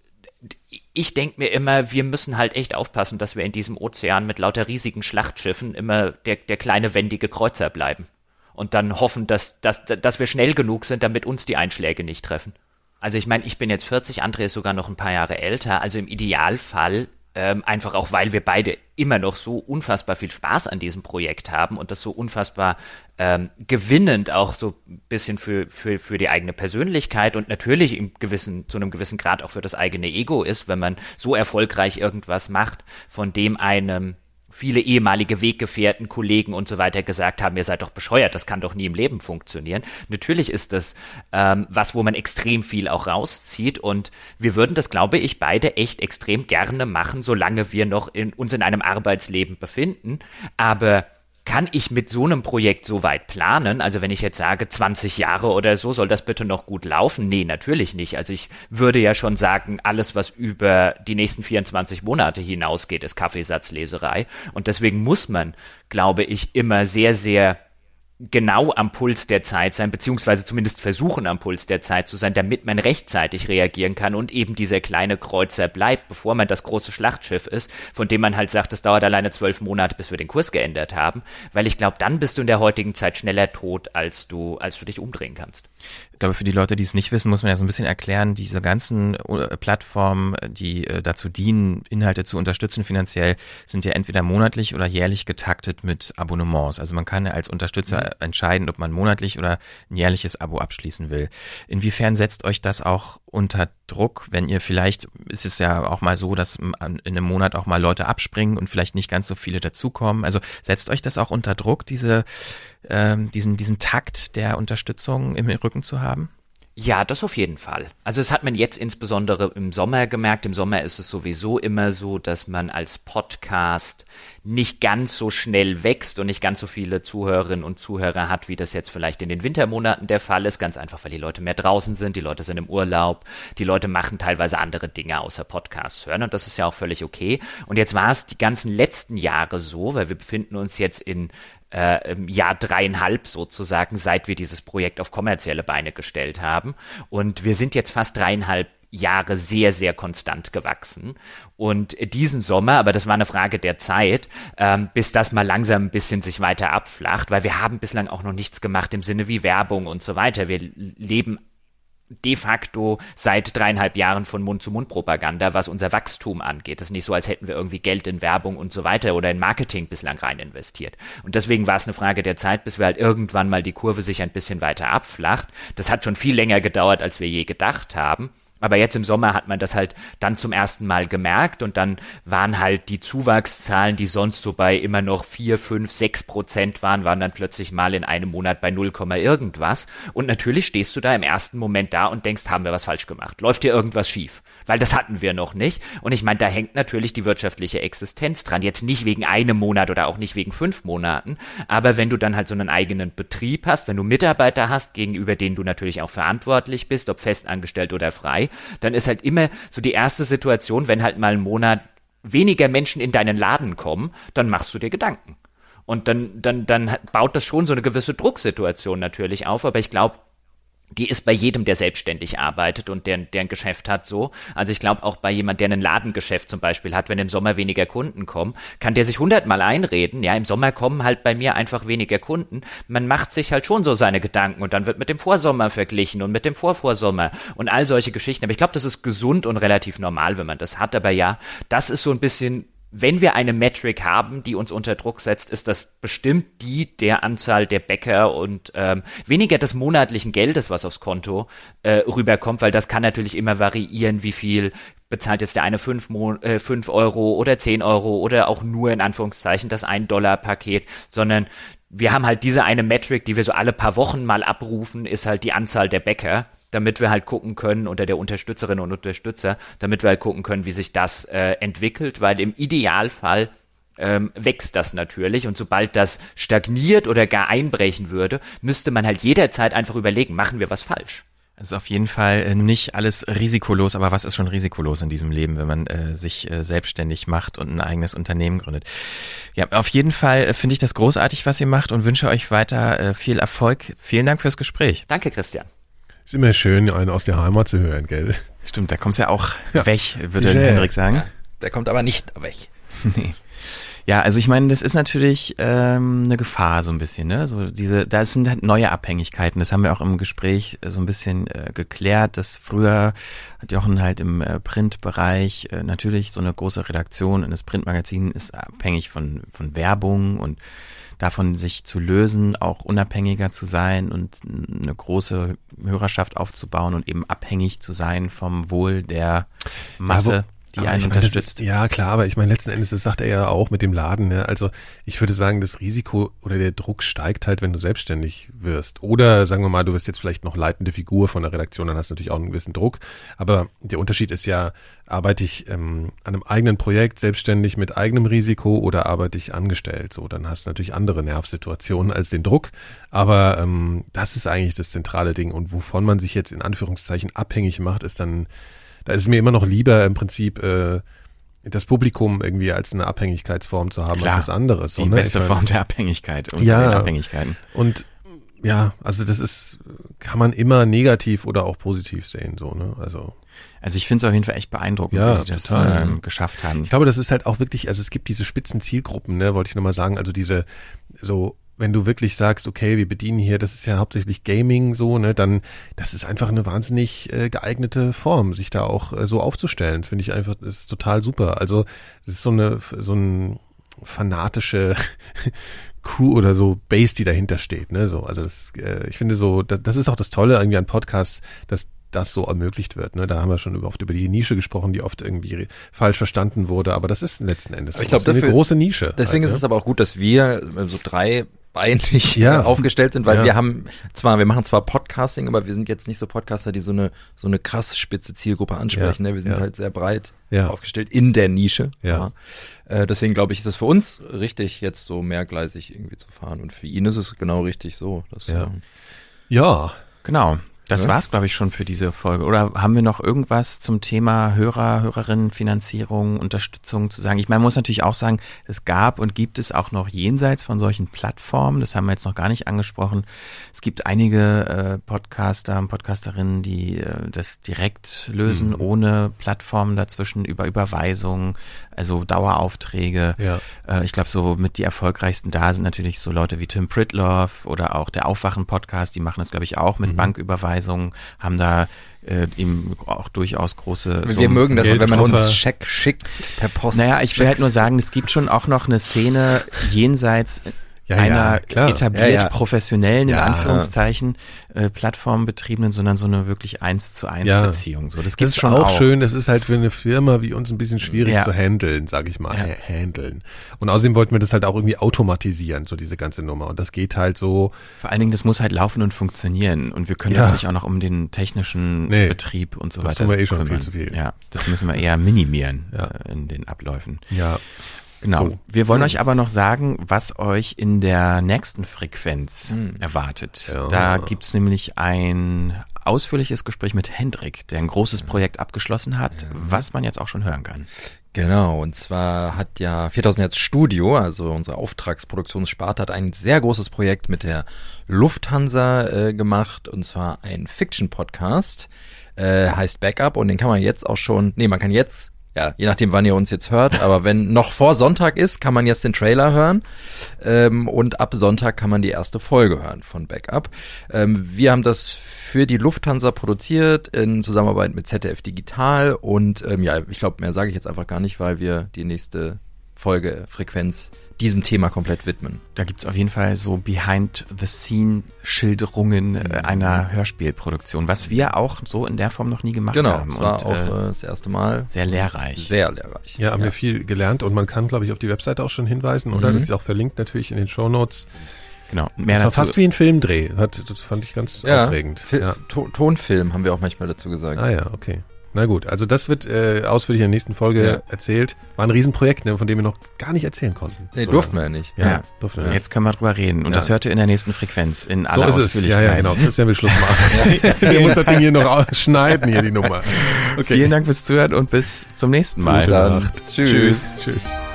ich denke mir immer, wir müssen halt echt aufpassen, dass wir in diesem Ozean mit lauter riesigen Schlachtschiffen immer der, der kleine wendige Kreuzer bleiben. Und dann hoffen, dass, dass, dass wir schnell genug sind, damit uns die Einschläge nicht treffen. Also ich meine, ich bin jetzt 40, André ist sogar noch ein paar Jahre älter. Also im Idealfall ähm, einfach auch, weil wir beide immer noch so unfassbar viel Spaß an diesem Projekt haben und das so unfassbar ähm, gewinnend auch so ein bisschen für, für, für die eigene Persönlichkeit und natürlich im gewissen, zu einem gewissen Grad auch für das eigene Ego ist, wenn man so erfolgreich irgendwas macht, von dem einem viele ehemalige Weggefährten, Kollegen und so weiter gesagt haben, ihr seid doch bescheuert, das kann doch nie im Leben funktionieren. Natürlich ist das ähm, was, wo man extrem viel auch rauszieht und wir würden das, glaube ich, beide echt extrem gerne machen, solange wir noch in, uns in einem Arbeitsleben befinden. Aber kann ich mit so einem Projekt so weit planen? Also wenn ich jetzt sage 20 Jahre oder so, soll das bitte noch gut laufen? Nee, natürlich nicht. Also ich würde ja schon sagen, alles, was über die nächsten 24 Monate hinausgeht, ist Kaffeesatzleserei. Und deswegen muss man, glaube ich, immer sehr, sehr genau am Puls der Zeit sein, beziehungsweise zumindest versuchen am Puls der Zeit zu sein, damit man rechtzeitig reagieren kann und eben dieser kleine Kreuzer bleibt, bevor man das große Schlachtschiff ist, von dem man halt sagt, es dauert alleine zwölf Monate, bis wir den Kurs geändert haben, weil ich glaube, dann bist du in der heutigen Zeit schneller tot, als du, als du dich umdrehen kannst. Ich glaube, für die Leute, die es nicht wissen, muss man ja so ein bisschen erklären, diese ganzen äh, Plattformen, die äh, dazu dienen, Inhalte zu unterstützen finanziell, sind ja entweder monatlich oder jährlich getaktet mit Abonnements. Also man kann ja als Unterstützer mhm. entscheiden, ob man monatlich oder ein jährliches Abo abschließen will. Inwiefern setzt euch das auch unter Druck, wenn ihr vielleicht, ist es ja auch mal so, dass in einem Monat auch mal Leute abspringen und vielleicht nicht ganz so viele dazukommen. Also setzt euch das auch unter Druck, diese ähm, diesen, diesen Takt der Unterstützung im Rücken zu haben? Ja, das auf jeden Fall. Also das hat man jetzt insbesondere im Sommer gemerkt. Im Sommer ist es sowieso immer so, dass man als Podcast nicht ganz so schnell wächst und nicht ganz so viele Zuhörerinnen und Zuhörer hat, wie das jetzt vielleicht in den Wintermonaten der Fall ist. Ganz einfach, weil die Leute mehr draußen sind, die Leute sind im Urlaub, die Leute machen teilweise andere Dinge außer Podcasts hören und das ist ja auch völlig okay. Und jetzt war es die ganzen letzten Jahre so, weil wir befinden uns jetzt in äh, Jahr dreieinhalb sozusagen, seit wir dieses Projekt auf kommerzielle Beine gestellt haben. Und wir sind jetzt fast dreieinhalb Jahre sehr, sehr konstant gewachsen. Und diesen Sommer, aber das war eine Frage der Zeit, ähm, bis das mal langsam ein bisschen sich weiter abflacht, weil wir haben bislang auch noch nichts gemacht im Sinne wie Werbung und so weiter. Wir leben de facto seit dreieinhalb Jahren von Mund-zu-Mund-Propaganda, was unser Wachstum angeht. Das ist nicht so, als hätten wir irgendwie Geld in Werbung und so weiter oder in Marketing bislang rein investiert. Und deswegen war es eine Frage der Zeit, bis wir halt irgendwann mal die Kurve sich ein bisschen weiter abflacht. Das hat schon viel länger gedauert, als wir je gedacht haben. Aber jetzt im Sommer hat man das halt dann zum ersten Mal gemerkt und dann waren halt die Zuwachszahlen, die sonst so bei immer noch vier, fünf, sechs Prozent waren, waren dann plötzlich mal in einem Monat bei 0, irgendwas. Und natürlich stehst du da im ersten Moment da und denkst, haben wir was falsch gemacht? Läuft hier irgendwas schief? Weil das hatten wir noch nicht. Und ich meine, da hängt natürlich die wirtschaftliche Existenz dran. Jetzt nicht wegen einem Monat oder auch nicht wegen fünf Monaten. Aber wenn du dann halt so einen eigenen Betrieb hast, wenn du Mitarbeiter hast, gegenüber denen du natürlich auch verantwortlich bist, ob festangestellt oder frei, dann ist halt immer so die erste Situation, wenn halt mal ein Monat weniger Menschen in deinen Laden kommen, dann machst du dir Gedanken. Und dann, dann, dann baut das schon so eine gewisse Drucksituation natürlich auf, aber ich glaube, die ist bei jedem, der selbstständig arbeitet und der, der ein Geschäft hat, so. Also ich glaube auch bei jemand, der ein Ladengeschäft zum Beispiel hat, wenn im Sommer weniger Kunden kommen, kann der sich hundertmal einreden, ja, im Sommer kommen halt bei mir einfach weniger Kunden. Man macht sich halt schon so seine Gedanken und dann wird mit dem Vorsommer verglichen und mit dem Vorvorsommer und all solche Geschichten. Aber ich glaube, das ist gesund und relativ normal, wenn man das hat. Aber ja, das ist so ein bisschen wenn wir eine Metric haben, die uns unter Druck setzt, ist das bestimmt die der Anzahl der Bäcker und ähm, weniger des monatlichen Geldes, was aufs Konto äh, rüberkommt, weil das kann natürlich immer variieren, wie viel bezahlt jetzt der eine 5 äh, fünf Euro oder 10 Euro oder auch nur in Anführungszeichen das 1-Dollar-Paket, sondern wir haben halt diese eine Metric, die wir so alle paar Wochen mal abrufen, ist halt die Anzahl der Bäcker damit wir halt gucken können, unter der Unterstützerinnen und Unterstützer, damit wir halt gucken können, wie sich das äh, entwickelt, weil im Idealfall ähm, wächst das natürlich. Und sobald das stagniert oder gar einbrechen würde, müsste man halt jederzeit einfach überlegen, machen wir was falsch. Es ist auf jeden Fall äh, nicht alles risikolos, aber was ist schon risikolos in diesem Leben, wenn man äh, sich äh, selbstständig macht und ein eigenes Unternehmen gründet? Ja, auf jeden Fall äh, finde ich das großartig, was ihr macht und wünsche euch weiter äh, viel Erfolg. Vielen Dank fürs Gespräch. Danke, Christian. Ist immer schön, einen aus der Heimat zu hören, gell? Stimmt, da kommt's ja auch ja. weg, würde Hendrik sagen. Ja, der kommt aber nicht weg. nee. Ja, also ich meine, das ist natürlich ähm, eine Gefahr so ein bisschen, ne? So diese, da sind halt neue Abhängigkeiten. Das haben wir auch im Gespräch äh, so ein bisschen äh, geklärt, dass früher hat Jochen halt im äh, Printbereich äh, natürlich so eine große Redaktion in das Printmagazin ist abhängig von von Werbung und davon sich zu lösen, auch unabhängiger zu sein und eine große Hörerschaft aufzubauen und eben abhängig zu sein vom Wohl der Masse. Ja, die aber einen ich mein, unterstützt. Ist, ja, klar, aber ich meine, letzten Endes, das sagt er ja auch mit dem Laden. Ne? Also ich würde sagen, das Risiko oder der Druck steigt halt, wenn du selbstständig wirst. Oder sagen wir mal, du wirst jetzt vielleicht noch leitende Figur von der Redaktion, dann hast du natürlich auch einen gewissen Druck. Aber der Unterschied ist ja, arbeite ich ähm, an einem eigenen Projekt selbstständig mit eigenem Risiko oder arbeite ich angestellt? So, dann hast du natürlich andere Nervsituationen als den Druck. Aber ähm, das ist eigentlich das zentrale Ding. Und wovon man sich jetzt in Anführungszeichen abhängig macht, ist dann da ist es mir immer noch lieber im Prinzip äh, das Publikum irgendwie als eine Abhängigkeitsform zu haben Klar, als was anderes. Die so, ne? beste meine, Form der Abhängigkeit und ja, den Abhängigkeiten. Und ja, also das ist, kann man immer negativ oder auch positiv sehen, so, ne? Also. Also ich finde es auf jeden Fall echt beeindruckend, ja, wie die das ähm, geschafft haben. Ich glaube, das ist halt auch wirklich, also es gibt diese spitzen Zielgruppen, ne, wollte ich nochmal sagen, also diese so wenn du wirklich sagst, okay, wir bedienen hier, das ist ja hauptsächlich Gaming so, ne, dann das ist einfach eine wahnsinnig äh, geeignete Form, sich da auch äh, so aufzustellen. Finde ich einfach, das ist total super. Also es ist so eine so ein fanatische Crew oder so Base, die dahinter steht, ne, so. Also das, äh, ich finde so, das, das ist auch das Tolle irgendwie an Podcasts, dass das so ermöglicht wird. Ne? Da haben wir schon oft über die Nische gesprochen, die oft irgendwie falsch verstanden wurde, aber das ist letzten Endes so. ich glaube, eine große Nische. Deswegen halt, ist ne? es aber auch gut, dass wir äh, so drei beinig ja. aufgestellt sind, weil ja. wir haben zwar, wir machen zwar Podcasting, aber wir sind jetzt nicht so Podcaster, die so eine so eine krass spitze Zielgruppe ansprechen. Ja. Ne? Wir sind halt sehr breit aufgestellt in der Nische. Ja. Äh, deswegen glaube ich, ist es für uns richtig, jetzt so mehrgleisig irgendwie zu fahren. Und für ihn ist es genau richtig so. Dass, ja. Ähm, ja. Genau. Das ja? war's, glaube ich, schon für diese Folge. Oder haben wir noch irgendwas zum Thema Hörer, Hörerinnen, Finanzierung, Unterstützung zu sagen? Ich meine, man muss natürlich auch sagen, es gab und gibt es auch noch jenseits von solchen Plattformen. Das haben wir jetzt noch gar nicht angesprochen. Es gibt einige äh, Podcaster und Podcasterinnen, die äh, das direkt lösen, mhm. ohne Plattformen dazwischen, über Überweisungen, also Daueraufträge. Ja. Äh, ich glaube, so mit die erfolgreichsten da sind natürlich so Leute wie Tim Pritloff oder auch der Aufwachen-Podcast, die machen das, glaube ich, auch mit mhm. Banküberweisungen. Überweisungen, haben da äh, eben auch durchaus große Wir Summen mögen das, wenn man uns Scheck schickt per Post. Naja, ich will halt nur sagen, es gibt schon auch noch eine Szene jenseits ja, einer ja, etabliert ja, professionellen, in Anführungszeichen, äh, Plattformbetriebenen, sondern so eine wirklich eins zu eins Beziehung. So, das, gibt's das ist schon auch, auch schön. Das ist halt für eine Firma wie uns ein bisschen schwierig zu handeln, sage ich mal. Ja. Handeln. Und außerdem wollten wir das halt auch irgendwie automatisieren, so diese ganze Nummer. Und das geht halt so. Vor allen Dingen, das muss halt laufen und funktionieren. Und wir können das nicht auch noch um den technischen nee, Betrieb und so das weiter. Das tun wir eh schon kümmern. viel zu viel. Ja, das müssen wir eher minimieren äh, in den Abläufen. Ja. Genau. So. Wir wollen euch aber noch sagen, was euch in der nächsten Frequenz hm. erwartet. Ja. Da gibt's nämlich ein ausführliches Gespräch mit Hendrik, der ein großes Projekt abgeschlossen hat, ja. was man jetzt auch schon hören kann. Genau, und zwar hat ja 4000 Hertz Studio, also unsere Auftragsproduktionssparte, hat ein sehr großes Projekt mit der Lufthansa äh, gemacht, und zwar ein Fiction-Podcast, äh, heißt Backup, und den kann man jetzt auch schon, nee, man kann jetzt ja, je nachdem, wann ihr uns jetzt hört, aber wenn noch vor Sonntag ist, kann man jetzt den Trailer hören ähm, und ab Sonntag kann man die erste Folge hören von Backup. Ähm, wir haben das für die Lufthansa produziert in Zusammenarbeit mit ZDF Digital und ähm, ja, ich glaube, mehr sage ich jetzt einfach gar nicht, weil wir die nächste Folgefrequenz diesem Thema komplett widmen. Da gibt's auf jeden Fall so Behind-the-Scene-Schilderungen äh, mhm. einer Hörspielproduktion, was wir auch so in der Form noch nie gemacht genau, haben. Genau, war und, auch äh, das erste Mal. Sehr lehrreich. Sehr lehrreich. Ja, haben ja. wir viel gelernt und man kann, glaube ich, auf die Webseite auch schon hinweisen, oder? Mhm. Das ist auch verlinkt natürlich in den Show Notes. Genau. Mehr das war fast wie ein Filmdreh. Hat, das fand ich ganz ja, aufregend. Fi ja. Tonfilm haben wir auch manchmal dazu gesagt. Ah ja, okay. Na gut, also das wird äh, ausführlich in der nächsten Folge ja. erzählt. War ein Riesenprojekt, ne, von dem wir noch gar nicht erzählen konnten. Nee, so durften wir ja nicht. Ja, ja. durften wir. Jetzt können wir drüber reden. Und ja. das hört ihr in der nächsten Frequenz in aller so Ausführlichkeit. Ja, ja, genau. Christian will Schluss machen. Der muss das Ding hier noch schneiden, hier die Nummer. Okay. Vielen Dank fürs Zuhören und bis zum nächsten Mal. Gute Nacht. Tschüss. Tschüss. Tschüss.